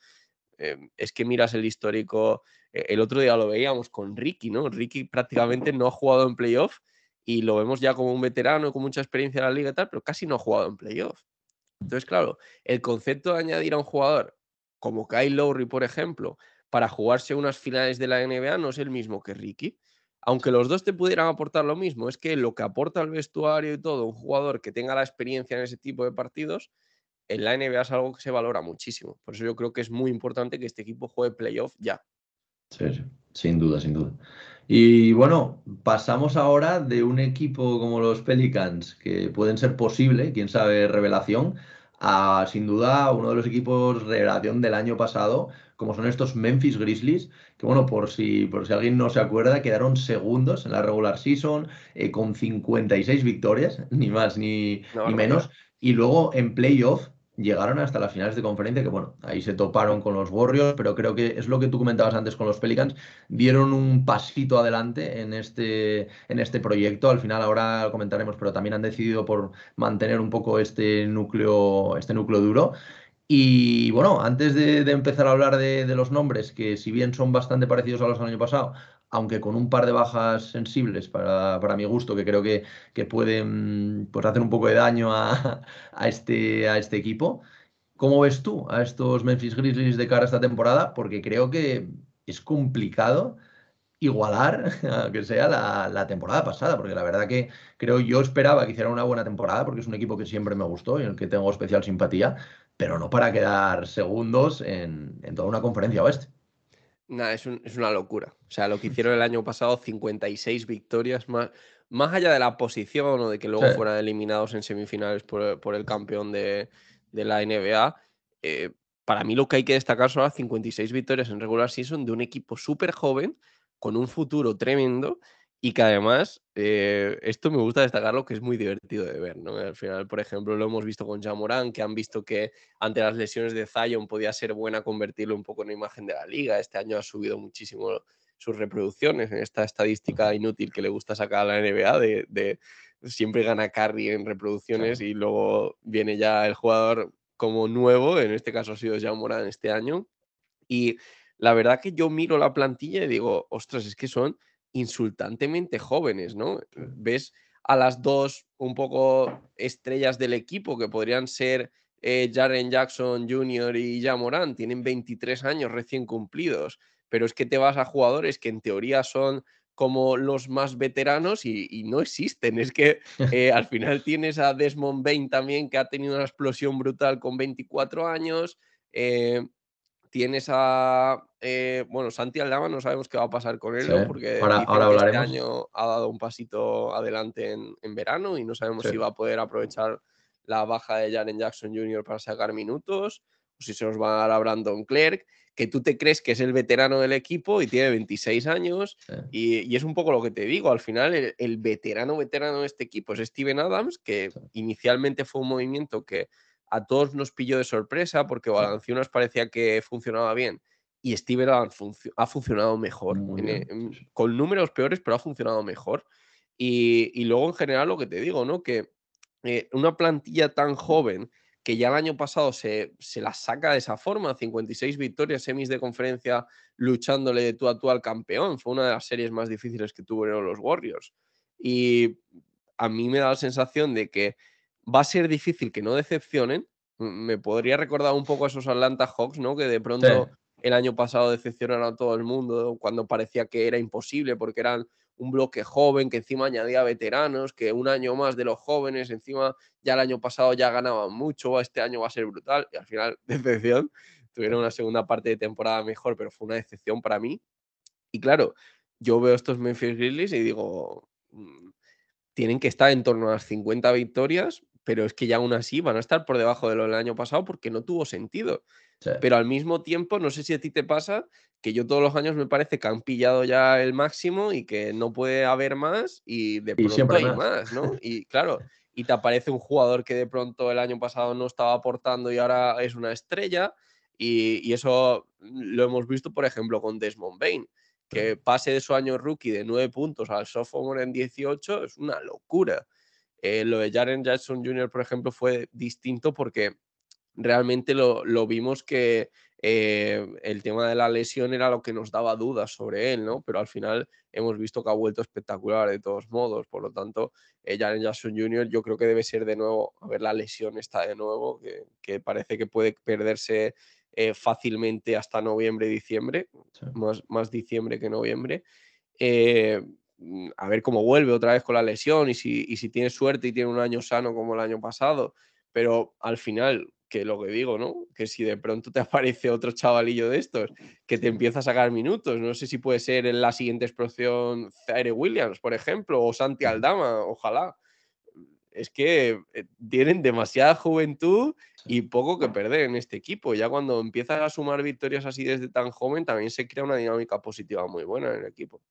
Eh, es que miras el histórico, eh, el otro día lo veíamos con Ricky, ¿no? Ricky prácticamente no ha jugado en playoff y lo vemos ya como un veterano con mucha experiencia en la liga y tal, pero casi no ha jugado en playoff. Entonces, claro, el concepto de añadir a un jugador como Kyle Lowry, por ejemplo, para jugarse unas finales de la NBA no es el mismo que Ricky. Aunque los dos te pudieran aportar lo mismo, es que lo que aporta el vestuario y todo, un jugador que tenga la experiencia en ese tipo de partidos, en la NBA es algo que se valora muchísimo. Por eso yo creo que es muy importante que este equipo juegue playoff ya. Sí, sin duda, sin duda. Y bueno, pasamos ahora de un equipo como los Pelicans, que pueden ser posible, quién sabe, revelación, a sin duda uno de los equipos revelación del año pasado, como son estos Memphis Grizzlies, que bueno, por si, por si alguien no se acuerda, quedaron segundos en la regular season eh, con 56 victorias, <laughs> ni más ni, ni menos. Y luego en playoff llegaron hasta las finales de conferencia, que bueno, ahí se toparon con los Warriors, pero creo que es lo que tú comentabas antes con los Pelicans, dieron un pasito adelante en este, en este proyecto, al final ahora lo comentaremos, pero también han decidido por mantener un poco este núcleo, este núcleo duro. Y bueno, antes de, empezar a hablar de, de, los nombres, que si bien son bastante parecidos a los del año pasado, aunque con un par de bajas sensibles para, mi gusto, que creo que, pueden pues, hacer un poco de daño a, este, a este equipo. ¿Cómo ves tú a estos Memphis Grizzlies de cara a esta temporada? Porque creo que es complicado igualar, <laughs> que sea la, temporada pasada, porque la verdad que creo yo esperaba que hiciera una buena temporada, porque es un equipo que siempre me gustó y en el que tengo especial simpatía, pero no para quedar segundos en, en toda una conferencia oeste. Nada, es, una locura. O sea, lo que hicieron el año pasado, 56 victorias, más, más allá de la posición o de que luego fueran eliminados en semifinales por, el campeón de, la NBA, eh, para mí lo que hay que destacar son las 56 victorias en regular season de un equipo súper joven, con un futuro tremendo y que además, eh, esto me gusta destacarlo, que es muy divertido de ver, ¿no? Al final, por ejemplo, lo hemos visto con Jamoran, que han visto que ante las lesiones de Zion podía ser buena convertirlo un poco en imagen de la liga. Este año ha subido muchísimo sus reproducciones en esta estadística inútil que le gusta sacar a la NBA de, siempre gana carry en reproducciones y luego viene ya el jugador como nuevo, en este caso ha sido Jamoran este año. Y la verdad que yo miro la plantilla y digo, ostras, es que son insultantemente jóvenes, ¿no? Ves a las dos un poco estrellas del equipo que podrían ser eh, Jaren Jackson Jr. y Jamoran, tienen 23 años recién cumplidos, pero es que te vas a jugadores que en teoría son como los más veteranos y, no existen. Es que <laughs> eh, al final tienes a Desmond Bain también que ha tenido una explosión brutal con 24 años. Eh, Tienes a. Eh, bueno, Santi Aldama no sabemos qué va a pasar con él, ¿no? Porque este año ha dado un pasito adelante en, verano y no sabemos si va a poder aprovechar la baja de Jaren Jackson Jr. para sacar minutos o si se nos va a dar a Brandon Clerk, que tú te crees que es el veterano del equipo y tiene 26 años. Y, es un poco lo que te digo, al final el, veterano veterano de este equipo es Steven Adams, que inicialmente fue un movimiento que a todos nos pilló de sorpresa porque Valanciunas parecía que funcionaba bien y Steven Adams ha funcionado mejor, con números peores, pero ha funcionado mejor. Y, luego en general lo que te digo, ¿no? Que eh, una plantilla tan joven que ya el año pasado se, se la saca de esa forma, 56 victorias, semis de conferencia, luchándole de tú a tú al campeón. Fue una de las series más difíciles que tuvieron los Warriors. Y a mí me da la sensación de que va a ser difícil que no decepcionen. Me podría recordar un poco a esos Atlanta Hawks, ¿no? Que de pronto el año pasado decepcionaron a todo el mundo cuando parecía que era imposible porque eran un bloque joven que encima añadía veteranos, que un año más de los jóvenes, encima ya el año pasado ya ganaban mucho, este año va a ser brutal y al final <laughs> decepción. Tuvieron una segunda parte de temporada mejor, pero fue una decepción para mí. Y claro, yo veo estos Memphis Grizzlies y digo, mm, tienen que estar en torno a las 50 victorias, pero es que ya aún así van a estar por debajo de lo del año pasado porque no tuvo sentido. Pero al mismo tiempo, no sé si a ti te pasa, que yo todos los años me parece que han pillado ya el máximo y que no puede haber más y de pronto hay más. ¿no? <laughs> Y claro, y te aparece un jugador que de pronto el año pasado no estaba aportando y ahora es una estrella. Y, eso lo hemos visto, por ejemplo, con Desmond Bain, que pase de su año rookie de 9 puntos al sophomore en 18 es una locura. Eh, lo de Jaren Jackson Jr., por ejemplo, fue distinto porque realmente lo, vimos que eh, el tema de la lesión era lo que nos daba dudas sobre él, ¿no? Pero al final hemos visto que ha vuelto espectacular de todos modos. Por lo tanto, eh, Jaren Jackson Jr. yo creo que debe ser de nuevo, a ver, la lesión está de nuevo, que, parece que puede perderse eh, fácilmente hasta noviembre, diciembre, más, más diciembre que noviembre. Mm, a ver cómo vuelve otra vez con la lesión y si, y si tiene suerte y tiene un año sano como el año pasado. Pero al final, que lo que digo, ¿no? Que si de pronto te <laughs> aparece otro chavalillo de estos que te empieza a sacar minutos, no sé si puede ser en la siguiente explosión Zaire Williams, por ejemplo, o Santi Aldama, ojalá. Es que eh, tienen demasiada juventud y poco que perder en este equipo. Ya cuando empiezas a sumar victorias así desde tan joven, también se crea una dinámica positiva muy buena en el equipo.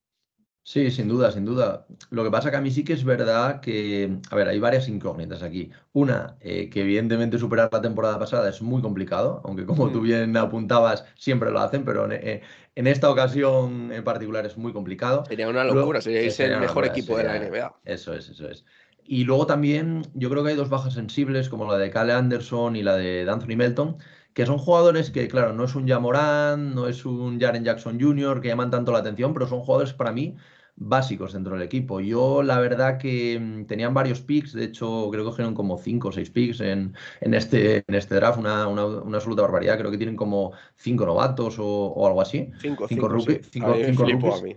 Sí, sin duda, sin duda. Lo que pasa que a mí sí que es verdad que, a ver, hay varias incógnitas aquí. Una, eh, que evidentemente superar la temporada pasada es muy complicado, aunque como tú bien apuntabas, siempre lo hacen, pero en, eh, esta ocasión en particular es muy complicado. Sería una locura, sería, el mejor equipo de la NBA. Eso es, eso es. Y luego también yo creo que hay dos bajas sensibles, como la de Cale Anderson y la de Anthony Melton, que son jugadores que, claro, no es un Jamoran, no es un Jaren Jackson Jr., que llaman tanto la atención, pero son jugadores para mí básicos dentro del equipo. Yo la verdad que mm, tenían varios picks, de hecho creo que cogieron como 5 o 6 picks en, en, este, en este draft, una, una, absoluta barbaridad, creo que tienen como 5 novatos o, algo así. 5 rookies. Cinco,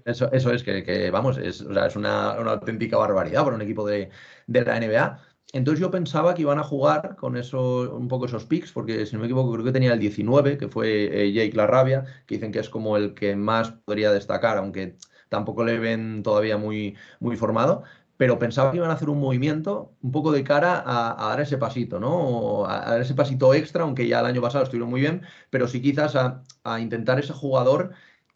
Eso, eso es que, que vamos, es, o sea, es una, una, auténtica barbaridad para un equipo de, de la NBA. Entonces yo pensaba que iban a jugar con eso, un poco esos picks, porque si no me equivoco creo que tenía el 19, que fue eh, Jake Larrabia, que dicen que es como el que más podría destacar, aunque tampoco le ven todavía muy, muy formado, pero pensaba que iban a hacer un movimiento un poco de cara a, dar ese pasito, ¿no? A, dar ese pasito extra, aunque ya el año pasado estuvieron muy bien, pero sí quizás a, intentar ese jugador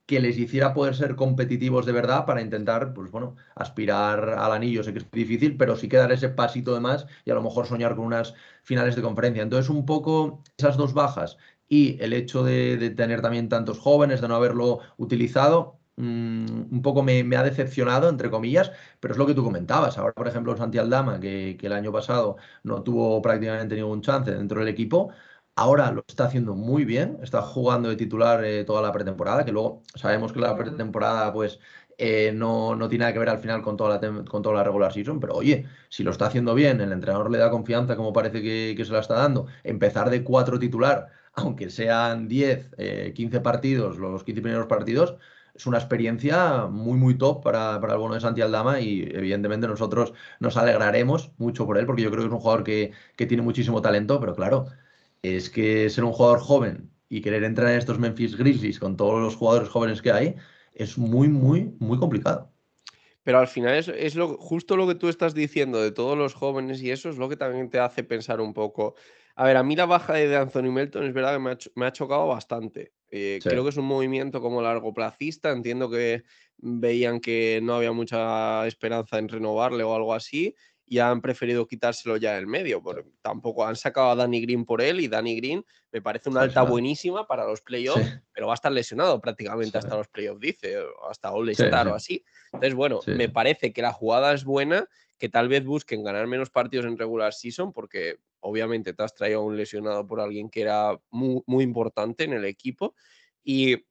que les hiciera poder ser competitivos de verdad para intentar, pues bueno, aspirar al anillo. Sé que es difícil, pero sí que dar ese pasito de más y a lo mejor soñar con unas finales de conferencia. Entonces, un poco esas dos bajas y el hecho de, de tener también tantos jóvenes, de no haberlo utilizado, Mm, un poco me, ha decepcionado, entre comillas, pero es lo que tú comentabas. Ahora, por ejemplo, Santi Aldama, que, el año pasado no tuvo prácticamente ningún chance dentro del equipo, ahora lo está haciendo muy bien, está jugando de titular eh, toda la pretemporada, que luego sabemos que la pretemporada pues eh, no, no, tiene nada que ver al final con toda, la con toda la regular season, pero oye, si lo está haciendo bien, el entrenador le da confianza como parece que, que se la está dando, empezar de cuatro titular, aunque sean 10, 15 eh, partidos, los 15 primeros partidos, es una experiencia muy, muy top para, para el bono de Santi Aldama y evidentemente nosotros nos alegraremos mucho por él porque yo creo que es un jugador que, tiene muchísimo talento, pero claro, es que ser un jugador joven y querer entrar en estos Memphis Grizzlies con todos los jugadores jóvenes que hay es muy, muy, muy complicado. pero al final es, es lo, justo lo que tú estás diciendo de todos los jóvenes y eso es lo que también te hace pensar un poco. A ver, a mí la baja de Anthony Melton es verdad que me ha, me ha chocado bastante. Eh, creo que es un movimiento como largo placista. Entiendo que veían que no había mucha esperanza en renovarle o algo así y han preferido quitárselo ya del medio. Porque tampoco han sacado a Danny Green por él y Danny Green me parece una alta buenísima para los playoffs, pero va a estar lesionado prácticamente hasta los playoffs, dice, hasta All Star o así. Entonces, bueno, me parece que la jugada es buena, que tal vez busquen ganar menos partidos en regular season, porque obviamente te has traído a un lesionado por alguien que era muy, muy importante en el equipo. Y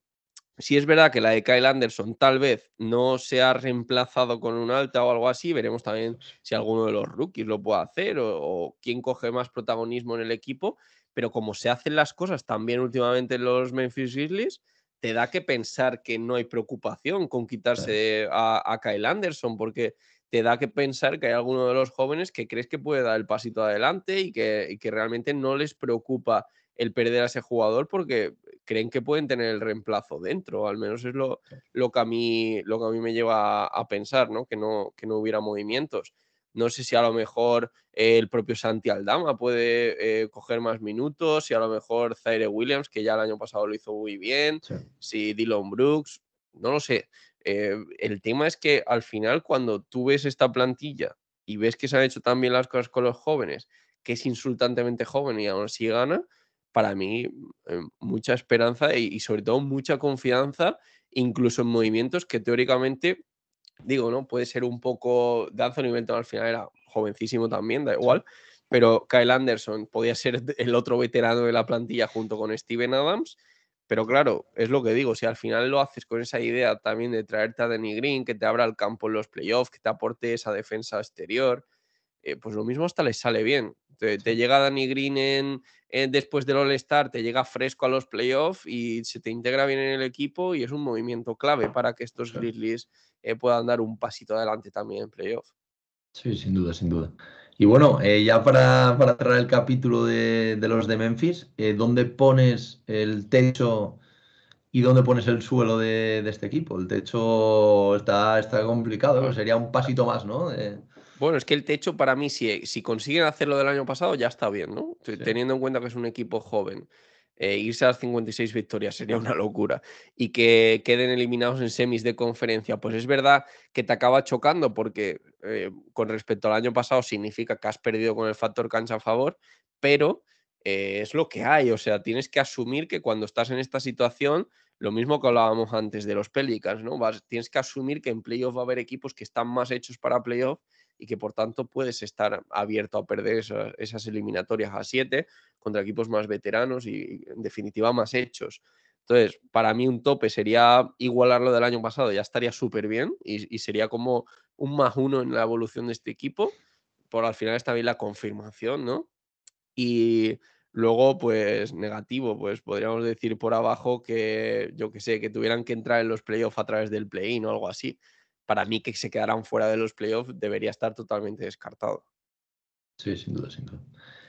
si es verdad que la de Kyle Anderson tal vez no se ha reemplazado con un alta o algo así, veremos también si alguno de los rookies lo puede hacer o, quién coge más protagonismo en el equipo. Pero como se hacen las cosas también últimamente en los Memphis Grizzlies, te da que pensar que no hay preocupación con quitarse a, Kyle Anderson, porque te da que pensar que hay alguno de los jóvenes que crees que puede dar el pasito adelante y que, y que realmente no les preocupa el perder a ese jugador porque creen que pueden tener el reemplazo dentro, al menos es lo, lo, que, a mí, lo que a mí me lleva a, pensar, ¿no? Que, ¿no? que no hubiera movimientos. No sé si a lo mejor el propio Santi Aldama puede eh, coger más minutos, si a lo mejor Zaire Williams, que ya el año pasado lo hizo muy bien, si Dylan Brooks, no lo sé. Eh, el tema es que al final cuando tú ves esta plantilla y ves que se han hecho tan bien las cosas con los jóvenes, que es insultantemente joven y aún así gana, para mí eh, mucha esperanza y, sobre todo mucha confianza, incluso en movimientos que teóricamente, digo, ¿no? Puede ser un poco. Anthony Melton al final era jovencísimo también, da igual. Pero Kyle Anderson podía ser <laughs> el otro veterano de la plantilla junto con Steven Adams. Pero claro, es lo que digo, si al final lo haces con esa idea también de traerte a Danny Green, que te abra el campo en los playoffs, que te aporte esa defensa exterior, eh, pues lo mismo hasta les sale bien. Te, llega Danny Green en, después del All-Star, te llega fresco a los playoffs y se te integra bien en el equipo y es un movimiento clave para que estos Grizzlies eh, puedan dar un pasito adelante también en playoff. Sí, sin duda, sin duda. Y bueno, eh, ya para, cerrar el capítulo de, los de Memphis, eh, ¿dónde pones el techo y dónde pones el suelo de, este equipo? El techo está, está complicado, sería un pasito más, ¿no? Bueno, es que el techo para mí, si, si consiguen hacerlo del año pasado, ya está bien, ¿no? Teniendo en cuenta que es un equipo joven. Eh, irse a las 56 victorias sería una locura. Y que queden eliminados en semis de conferencia, pues es verdad que te acaba chocando porque eh, con respecto al año pasado significa que has perdido con el factor cancha a favor, pero eh, es lo que hay. O sea, tienes que asumir que cuando estás en esta situación, lo mismo que hablábamos antes de los Pelicans, ¿no? Vas, tienes que asumir que en playoff va a haber equipos que están más hechos para playoff y que por tanto puedes estar abierto a perder esas, eliminatorias a siete contra equipos más veteranos y, en definitiva más hechos. Entonces, para mí un tope sería igualarlo del año pasado, ya estaría súper bien y, sería como un más uno en la evolución de este equipo. Por al final está bien la confirmación, ¿no? Y luego, pues negativo, pues podríamos decir por abajo que, yo que sé, que tuvieran que entrar en los playoffs a través del play-in o algo así para mí que se quedaran fuera de los playoffs debería estar totalmente descartado. Sí, sin duda, sin duda.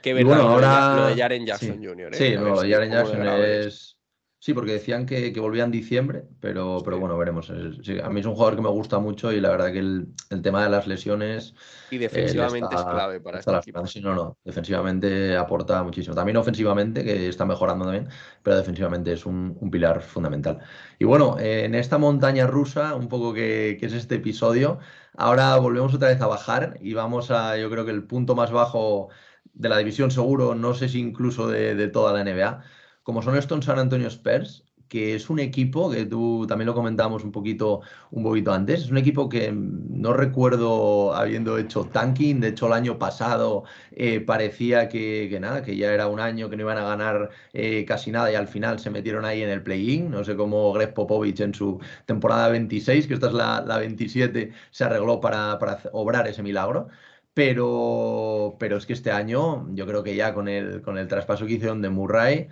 Qué verdad bueno, ahora... lo de Jaren Jackson Jr. ¿eh? Sí, lo de Jaren Jackson es... Sí, porque decían que, que volvía en diciembre, pero, pero bueno, veremos. a mí es un jugador que me gusta mucho y la verdad que el, tema de las lesiones. Y eh, defensivamente es clave para este equipo. no, no, defensivamente aporta muchísimo. También ofensivamente, que está mejorando también, pero defensivamente es un, pilar fundamental. Y bueno, en esta montaña rusa, un poco que, que, es este episodio, ahora volvemos otra vez a bajar y vamos a, yo creo que el punto más bajo de la división seguro, no sé si incluso de, de toda la NBA como son estos San Antonio Spurs, que es un equipo que tú también lo comentábamos un poquito, un poquito antes, es un equipo que no recuerdo habiendo hecho tanking, de hecho el año pasado eh, parecía que, nada, que ya era un año que no iban a ganar eh, casi nada y al final se metieron ahí en el play-in, no sé cómo Greg Popovich en su temporada 26, que esta es la, 27, se arregló para, obrar ese milagro. Pero, pero es que este año, yo creo que ya con el, con el traspaso que hicieron de Murray,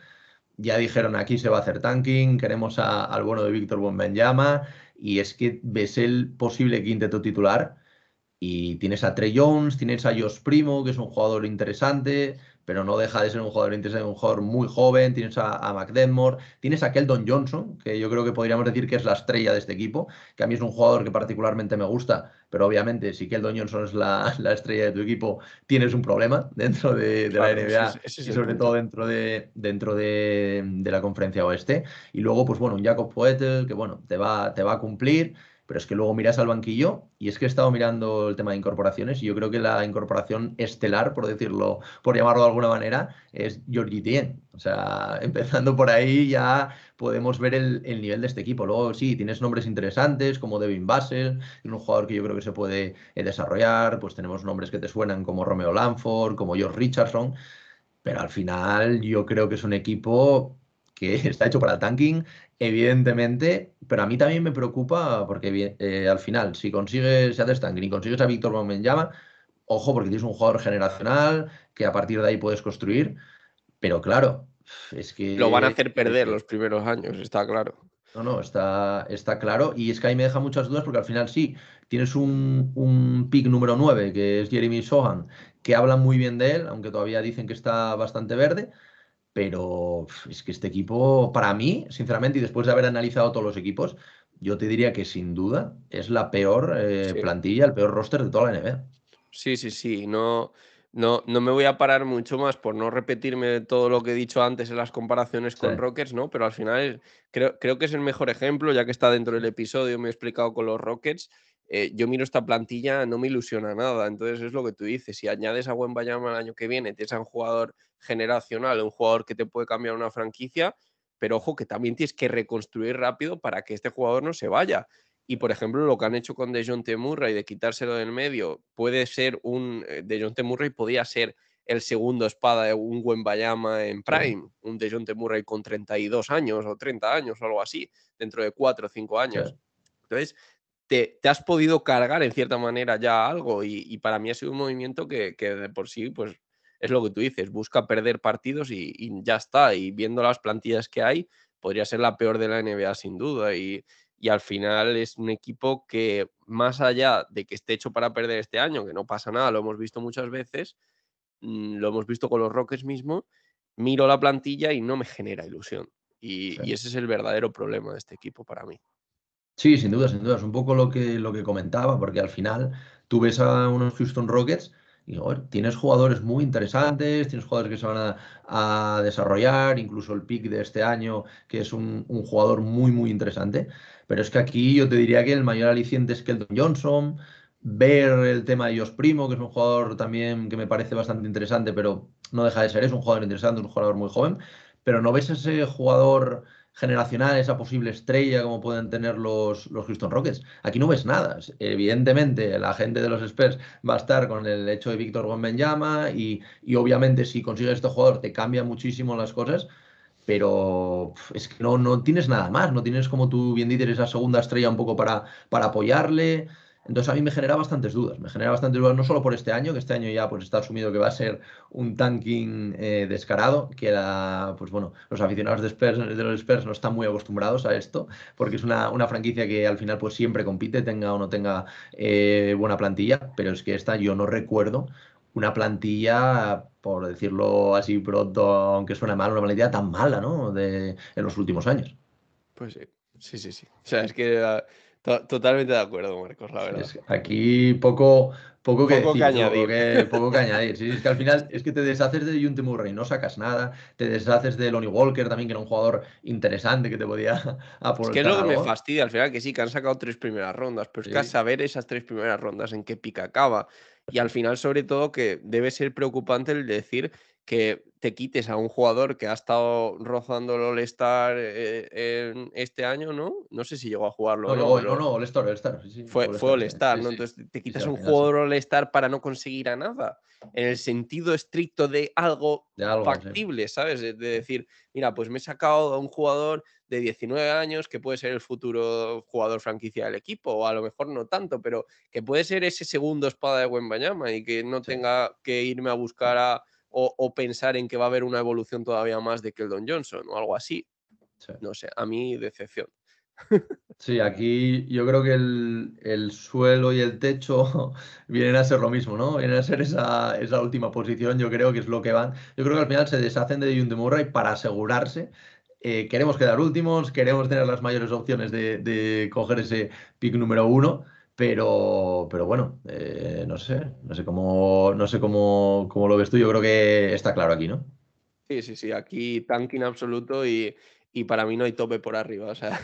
ya dijeron aquí se va a hacer tanking, queremos al bueno de Víctor Bombenyama y es que ves el posible quinteto titular Y tienes a Trey Jones, tienes a Josh Primo, que es un jugador interesante, pero no deja de ser un jugador interesante, un jugador muy joven. Tienes a, a McDenmore, tienes a Keldon Johnson, que yo creo que podríamos decir que es la estrella de este equipo, que a mí es un jugador que particularmente me gusta, pero obviamente si Keldon Johnson es la, <laughs> estrella de tu equipo, tienes un problema <laughs> dentro de, la NBA y sobre todo dentro, de, dentro de, de, la conferencia oeste. Y luego, pues bueno, un Jacob Poetel, que bueno, te va, te va a cumplir pero es que luego miras al banquillo y es que he estado mirando el tema de incorporaciones y yo creo que la incorporación estelar, por decirlo, por llamarlo de alguna manera, es Georgie Tien. O sea, <laughs> empezando por ahí ya podemos ver el, nivel de este equipo. Luego sí, tienes nombres interesantes como Devin Basel, un jugador que yo creo que se puede eh, desarrollar, pues tenemos nombres que te suenan como Romeo Lanford, como George Richardson, pero al final yo creo que es un equipo que <laughs> está hecho para el tanking, evidentemente, pero a mí también me preocupa porque eh, al final, si consigues, si haces tanking y consigues a Víctor llama ojo, porque tienes un jugador generacional que a partir de ahí puedes construir, pero claro, es que... Lo van a hacer perder los primeros años, está claro. No, no, está, está claro. Y es que ahí me deja muchas dudas porque al final sí, tienes un, un pick número 9, que es Jeremy Sohan, que hablan muy bien de él, aunque todavía dicen que está bastante verde pero es que este equipo, para mí, sinceramente, y después de haber analizado todos los equipos, yo te diría que sin duda es la peor eh, plantilla, el peor roster de toda la NBA. Sí, sí, sí. No, no, no me voy a parar mucho más por no repetirme todo lo que he dicho antes en las comparaciones con Rockets, ¿no? Pero al final creo, creo que es el mejor ejemplo, ya que está dentro del episodio, me he explicado con los Rockets. Eh, yo miro esta plantilla, no me ilusiona nada. Entonces es lo que tú dices. Si añades a buen Bayama el año que viene, tienes a un jugador generacional, un jugador que te puede cambiar una franquicia, pero ojo que también tienes que reconstruir rápido para que este jugador no se vaya. Y por ejemplo, lo que han hecho con DeJounte Murray de quitárselo del medio, puede ser un. Eh, DeJounte Murray podía ser el segundo espada de un buen Bayama en Prime, un DeJounte Murray con 32 años o 30 años o algo así, dentro de 4 o 5 años. Entonces, te, has podido cargar en cierta manera ya algo y, para mí ha sido un movimiento que, de por sí, pues es lo que tú dices, busca perder partidos y, ya está. Y viendo las plantillas que hay, podría ser la peor de la NBA sin duda. Y, al final es un equipo que más allá de que esté hecho para perder este año, que no pasa nada, lo hemos visto muchas veces, mm, lo hemos visto con los Rockets mismo, miro la plantilla y no me genera ilusión. Y, y ese es el verdadero problema de este equipo para mí. Sí, sin duda, sin duda. Es un poco lo que, lo que comentaba, porque al final tú ves a unos Houston Rockets y tienes jugadores muy interesantes, tienes jugadores que se van a, desarrollar, incluso el pick de este año, que es un, jugador muy, muy interesante. Pero es que aquí yo te diría que el mayor aliciente es Keldon Johnson. Ver el tema de Josh Primo, que es un jugador también que me parece bastante interesante, pero no deja de ser, es un jugador interesante, un jugador muy joven. Pero no ves ese jugador generacional, esa posible estrella como pueden tener los, los Houston Rockets. Aquí no ves nada. Evidentemente, la gente de los Spurs va a estar con el hecho de Víctor Wembanyama y, y obviamente si consigues este jugador te cambia muchísimo las cosas, pero es que no, no tienes nada más, no tienes como tú bien dices esa segunda estrella un poco para, para apoyarle. Entonces a mí me genera bastantes dudas, me genera bastantes dudas no solo por este año, que este año ya pues está asumido que va a ser un tanking eh, descarado, que la, pues bueno, los aficionados de, los Spurs no están muy acostumbrados a esto, porque es una, franquicia que al final pues siempre compite, tenga o no tenga eh, buena plantilla, pero es que esta yo no recuerdo una plantilla, por decirlo así pronto, aunque suena mal, una plantilla tan mala, ¿no? De, en los últimos años. Pues sí, sí, sí, sí. O sea, es que... Ah, Totalmente de acuerdo, Marcos, la verdad. aquí poco, poco, que, añadir. <laughs> Poco que, añadir. Sí, es que al final es que te deshaces de Junte Murray, no sacas nada. Te deshaces de Lonnie Walker también, que era un jugador interesante que te podía aportar. <laughs> Es que es lo que me fastidia al final, que sí, que han sacado tres primeras rondas, pero es que a saber esas tres primeras rondas en qué pica acaba. Y al final, sobre todo, que debe ser preocupante el decir que te quites a un jugador que ha estado rozando el All-Star eh, en este año, ¿no? No sé si llegó a jugarlo. No, no, no, All-Star, All-Star. fue All-Star, ¿no? Entonces te quitas un jugador All-Star para no conseguir a nada. En el sentido estricto de algo, factible, ¿sabes? De, decir, mira, pues me he sacado a un jugador de 19 años que puede ser el futuro jugador franquicia del equipo, o a lo mejor no tanto, pero que puede ser ese segundo espada de Wembanyama y que no tenga que irme a buscar a o, pensar en que va a haber una evolución todavía más de Keldon Johnson o algo así. No sé, a mí decepción. Sí, aquí yo creo que el, suelo y el techo <laughs> vienen a ser lo mismo, ¿no? Vienen a ser esa, esa, última posición, yo creo que es lo que van. Yo creo que al final se deshacen de Jun de Murray para asegurarse. Eh, queremos quedar últimos, queremos tener las mayores opciones de, coger ese pick número uno, pero, pero bueno, eh, no sé, no sé cómo, no sé cómo, cómo lo ves tú, yo creo que está claro aquí, ¿no? Sí, sí, sí, aquí tanking absoluto y, y para mí no hay tope por arriba. O sea,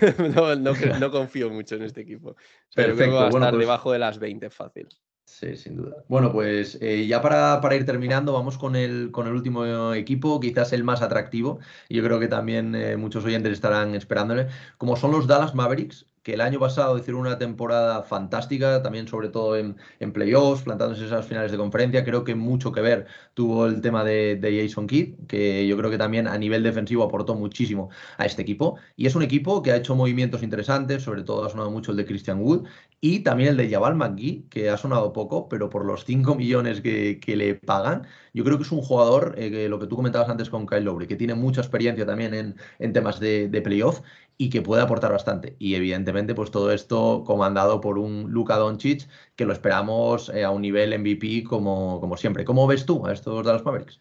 <laughs> no, confío mucho en este equipo. Perfecto. va a estar pues debajo de las 20 fácil. Sí, sin duda. Bueno, pues eh, ya para, para, ir terminando, vamos con el, con el último equipo, quizás el más atractivo. Yo creo que también eh, muchos oyentes estarán esperándole, como son los Dallas Mavericks que el año pasado hicieron una temporada fantástica, también sobre todo en, en playoffs, plantándose esas finales de conferencia. Creo que mucho que ver tuvo el tema de, Jason Kidd, que yo creo que también a nivel defensivo aportó muchísimo a este equipo. Y es un equipo que ha hecho movimientos interesantes, sobre todo ha sonado mucho el de Christian Wood y también el de Jabal McGee, que ha sonado poco, pero por los 5 millones que, le pagan, yo creo que es un jugador, eh, lo que tú comentabas antes con Kyle Lowry, que tiene mucha experiencia también en, en temas de, de playoff y que puede aportar bastante. Y evidentemente, pues todo esto comandado por un Luka Doncic que lo esperamos eh, a un nivel MVP como, como siempre. ¿Cómo ves tú a estos Dallas Mavericks?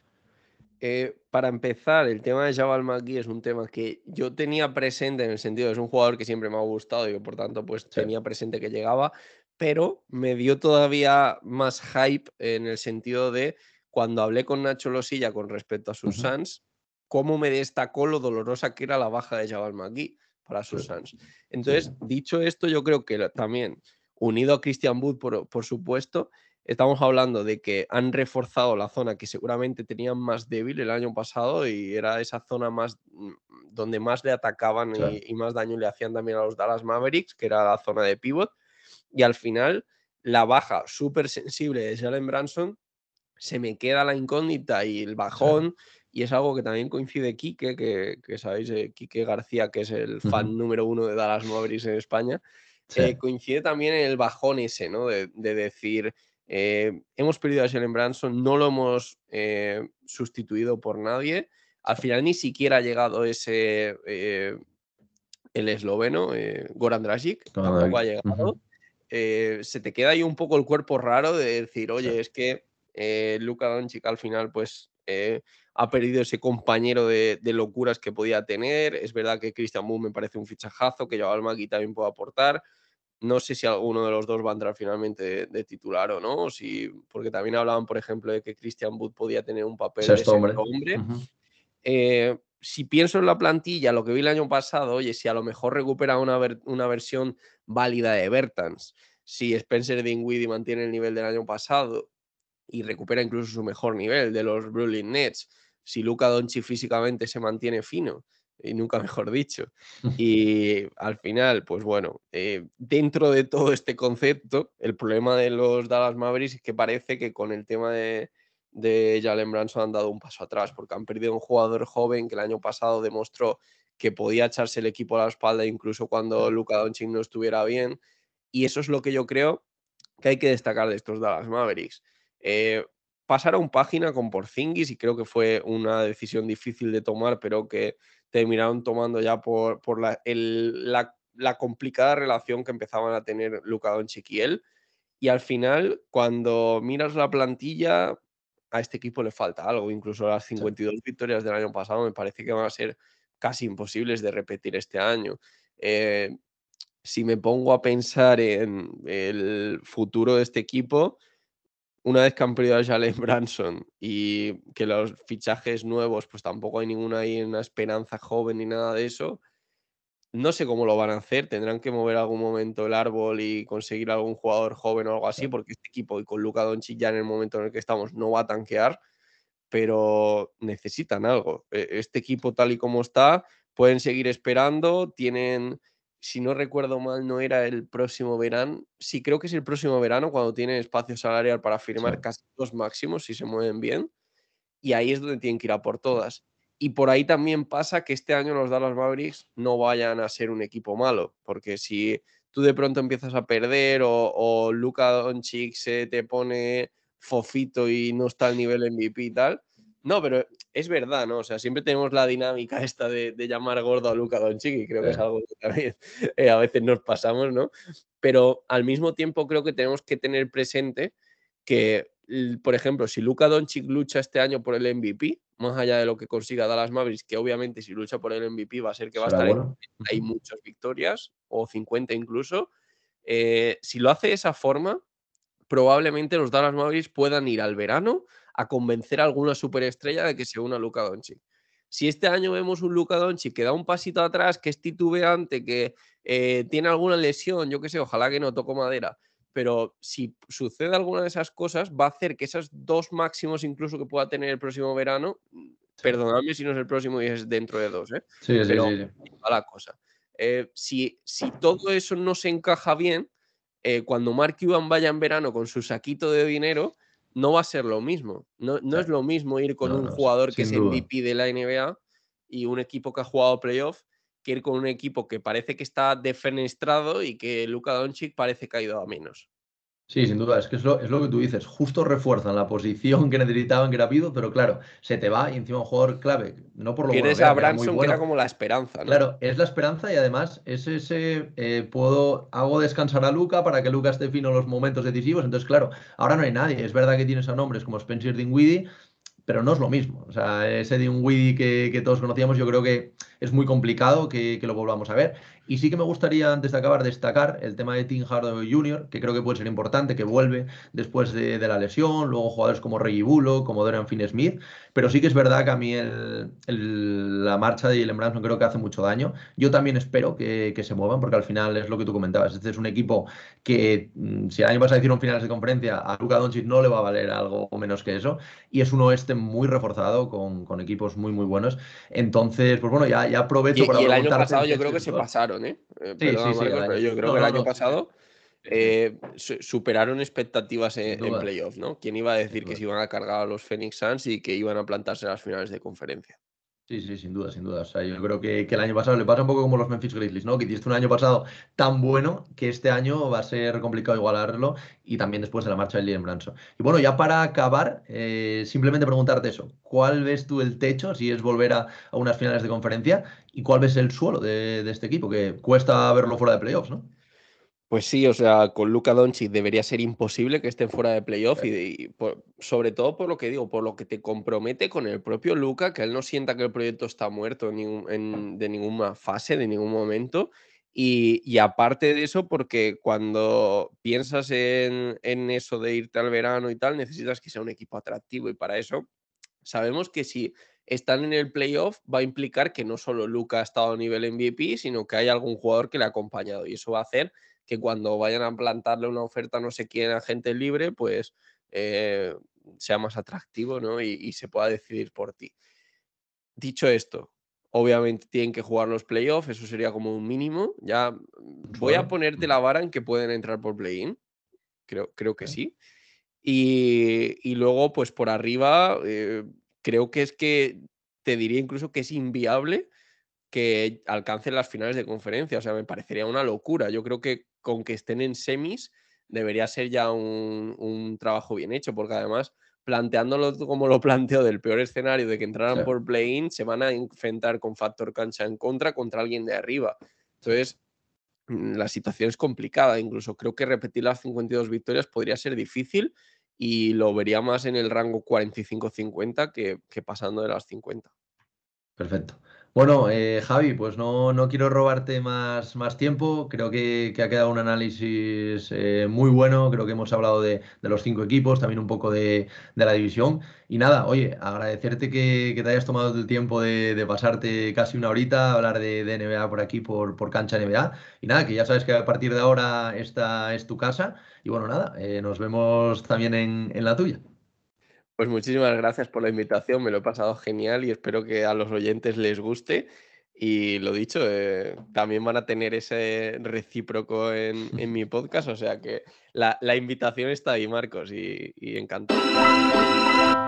Eh, para empezar, el tema de Jabal McGee es un tema que yo tenía presente en el sentido de es un jugador que siempre me ha gustado y que por tanto pues tenía presente que llegaba, pero me dio todavía más hype en el sentido de cuando hablé con Nacho Losilla con respecto a sus Suns, cómo me destacó lo dolorosa que era la baja de Jabal McGee para sus Suns. Entonces, dicho esto, yo creo que también, unido a Christian Wood, por, supuesto, estamos hablando de que han reforzado la zona que seguramente tenían más débil el año pasado y era esa zona más mm, donde más le atacaban y, más daño le hacían también a los Dallas Mavericks, que era la zona de pivot. Y al final, la baja súper sensible de Jalen Branson se me queda la incógnita y el bajón y es algo que también coincide Quique, que, sabéis, eh, Quique García, que es el fan número uno de Dallas Mavericks en España, eh, coincide también en el bajón ese, ¿no? De, decir, eh, hemos perdido a Jalen Branson, no lo hemos sustituido por nadie. Al final ni siquiera ha llegado ese, el esloveno, Goran Dragic, tampoco ha llegado. se te queda ahí un poco el cuerpo raro de decir, oye, es que Luka Doncic al final, pues ha perdido ese compañero de, locuras que podía tener. Es verdad que Christian Wood me parece un fichajazo, que Jabal Magui también puede aportar. No sé si alguno de los dos va a entrar finalmente de, titular o no, si, porque también hablaban, por ejemplo, de que Christian Wood podía tener un papel de hombre. hombre. Eh, si pienso en la plantilla, lo que vi el año pasado, oye, si a lo mejor recupera una, una versión válida de Bertans, si Spencer Dinwiddie mantiene el nivel del año pasado y recupera incluso su mejor nivel de los Brooklyn Nets, si Luca Donchi físicamente se mantiene fino, y nunca <laughs> mejor dicho. <laughs> Y al final, pues bueno, eh, dentro de todo este concepto, el problema de los Dallas Mavericks es que parece que con el tema de, de Jalen Branson han dado un paso atrás, porque han perdido un jugador joven que el año pasado demostró que podía echarse el equipo a la espalda incluso cuando Luca Doncic no estuviera bien. Y eso es lo que yo creo que hay que destacar de estos Dallas Mavericks. Eh, pasaron página con Porzingis y creo que fue una decisión difícil de tomar, pero que terminaron tomando ya por, por la, la, complicada relación que empezaban a tener Luka Doncic y él. Y al final, cuando miras la plantilla, a este equipo le falta algo. Incluso las 52 victorias del año pasado me parece que van a ser casi imposibles de repetir este año. Eh, si me pongo a pensar en el futuro de este equipo, una vez que han perdido a Jalen Branson y que los fichajes nuevos, pues tampoco hay ninguna ahí una esperanza joven ni nada de eso, no sé cómo lo van a hacer. Tendrán que mover algún momento el árbol y conseguir algún jugador joven o algo así, porque este equipo y con Luka Doncic ya en el momento en el que estamos no va a tanquear, pero necesitan algo. E, este equipo tal y como está, pueden seguir esperando, tienen si no recuerdo mal, no era el próximo verano. Sí, creo que es el próximo verano cuando tienen espacio salarial para firmar casi dos máximos si se mueven bien. Y ahí es donde tienen que ir a por todas. Y por ahí también pasa que este año los Dallas Mavericks no vayan a ser un equipo malo, porque si tú de pronto empiezas a perder o, o Luka Doncic se te pone fofito y no está al nivel MVP y tal, No, pero es verdad, ¿no? O sea, siempre tenemos la dinámica esta de, llamar gordo a Luca Doncic y creo que es algo que también <laughs> eh, a veces nos pasamos, ¿no? Pero al mismo tiempo creo que tenemos que tener presente que, por ejemplo, si Luca Doncic lucha este año por el MVP, más allá de lo que consiga Dallas Mavericks, que obviamente si lucha por el MVP va a ser que va a estar hay muchas victorias o 50 incluso. Eh, si lo hace de esa forma, probablemente los Dallas Mavericks puedan ir al verano a convencer a alguna superestrella de que se una a Luka Doncic. Si este año vemos un Luka Doncic que da un pasito atrás, que es titubeante, que eh, tiene alguna lesión, yo qué sé, ojalá que no toco madera, pero si sucede alguna de esas cosas, va a hacer que esos dos máximos incluso que pueda tener el próximo verano, perdonadme si no es el próximo y es dentro de dos, ¿eh? Sí, sí, sí, la cosa. Eh, si, si todo eso no se encaja bien, eh, cuando Mark Cuban vaya en verano con su saquito de dinero, no va a ser lo mismo. No, es lo mismo ir con un jugador que es MVP de la NBA y un equipo que ha jugado playoff que ir con un equipo que parece que está defenestrado y que Luka Doncic parece que ha ido a menos. Sí, sin duda, es que es lo, es lo, que tú dices, justo refuerzan la posición que necesitaban, que era Pido, pero claro, se te va y encima un jugador clave, no por lo Quieres a Branson, que era como la esperanza, ¿no? Claro, es la esperanza y además es ese, eh, puedo, hago descansar a Luca para que Luca esté fino en los momentos decisivos, entonces claro, ahora no hay nadie, es verdad que tienes a nombres como Spencer Dinwiddie, pero no es lo mismo. O sea, ese un que, que, todos conocíamos, yo creo que es muy complicado que, lo volvamos a ver. Y sí que me gustaría, antes de acabar, destacar el tema de Tim Hardaway Jr., que creo que puede ser importante, que vuelve después de, la lesión, luego jugadores como Reggie Bulo, como Dorian Finney-Smith, pero sí que es verdad que a mí la marcha de Jalen Branson creo que hace mucho daño. Yo también espero que, se muevan, porque al final es lo que tú comentabas, este es un equipo que, mm, si el año pasado hicieron finales de conferencia, a Luka Doncic no le va a valer algo menos que eso, y es un oeste muy reforzado, con, con equipos muy, muy buenos. Entonces, pues bueno, ya, ya aprovecho y, para... Y el año pasado yo creo que se pasaron ¿eh? eh sí, sí, sí, pero yo creo que el año pasado eh, superaron expectativas en, playoff, ¿no? ¿Quién iba a decir que se iban a cargar a los Phoenix Suns y que iban a plantarse en las finales de conferencia? Sí, sí, sin duda, sin duda. O sea, yo creo que, el año pasado le pasa un poco como los Memphis Grizzlies, ¿no? Que hiciste un año pasado tan bueno que este año va a ser complicado igualarlo y también después de la marcha de Liam Branson. Y bueno, ya para acabar, eh, simplemente preguntarte eso. ¿Cuál ves tú el techo si es volver a, unas finales de conferencia? ¿Y cuál ves el suelo de, de este equipo? Que cuesta verlo fuera de playoffs, ¿no? Pues sí, o sea, con Luka Doncic debería ser imposible que estén fuera de playoff y, sobre todo por lo que digo, por lo que te compromete con el propio Luka, que él no sienta que el proyecto está muerto en, de ninguna fase, de ningún momento. Y, aparte de eso, porque cuando piensas en, en, eso de irte al verano y tal, necesitas que sea un equipo atractivo y para eso sabemos que si están en el playoff va a implicar que no solo Luka ha estado a nivel MVP, sino que hay algún jugador que le ha acompañado y eso va a hacer que cuando vayan a plantarle una oferta no sé quién a gente libre, pues eh, sea más atractivo ¿no? y, se pueda decidir por ti. Dicho esto, obviamente tienen que jugar los playoffs, eso sería como un mínimo. Ya voy a ponerte la vara en que pueden entrar por play-in, creo, creo que sí. Y, luego, pues por arriba, eh, creo que es que te diría incluso que es inviable que alcancen las finales de conferencia. O sea, me parecería una locura. Yo creo que con que estén en semis debería ser ya un, trabajo bien hecho, porque además, planteándolo como lo <laughs> planteo del peor escenario de que entraran por play-in, se van a enfrentar con factor cancha en contra contra alguien de arriba. Entonces, mm, la situación es complicada. Incluso creo que repetir las 52 victorias podría ser difícil y lo vería más en el rango 45-50 que, que pasando de las 50. Perfecto. Bueno, eh, Javi, pues no, no, quiero robarte más, más tiempo. Creo que, ha quedado un análisis eh, muy bueno. Creo que hemos hablado de, los cinco equipos, también un poco de, la división. Y nada, oye, agradecerte que, te hayas tomado el tiempo de, pasarte casi una horita a hablar de, NBA por aquí, por, por, Cancha NBA. Y nada, que ya sabes que a partir de ahora esta es tu casa. Y bueno, nada, eh, nos vemos también en, en la tuya. Pues muchísimas gracias por la invitación, me lo he pasado genial y espero que a los oyentes les guste. Y lo dicho, eh, también van a tener ese recíproco en, mi podcast, o sea que la, invitación está ahí, Marcos, y, y encantado.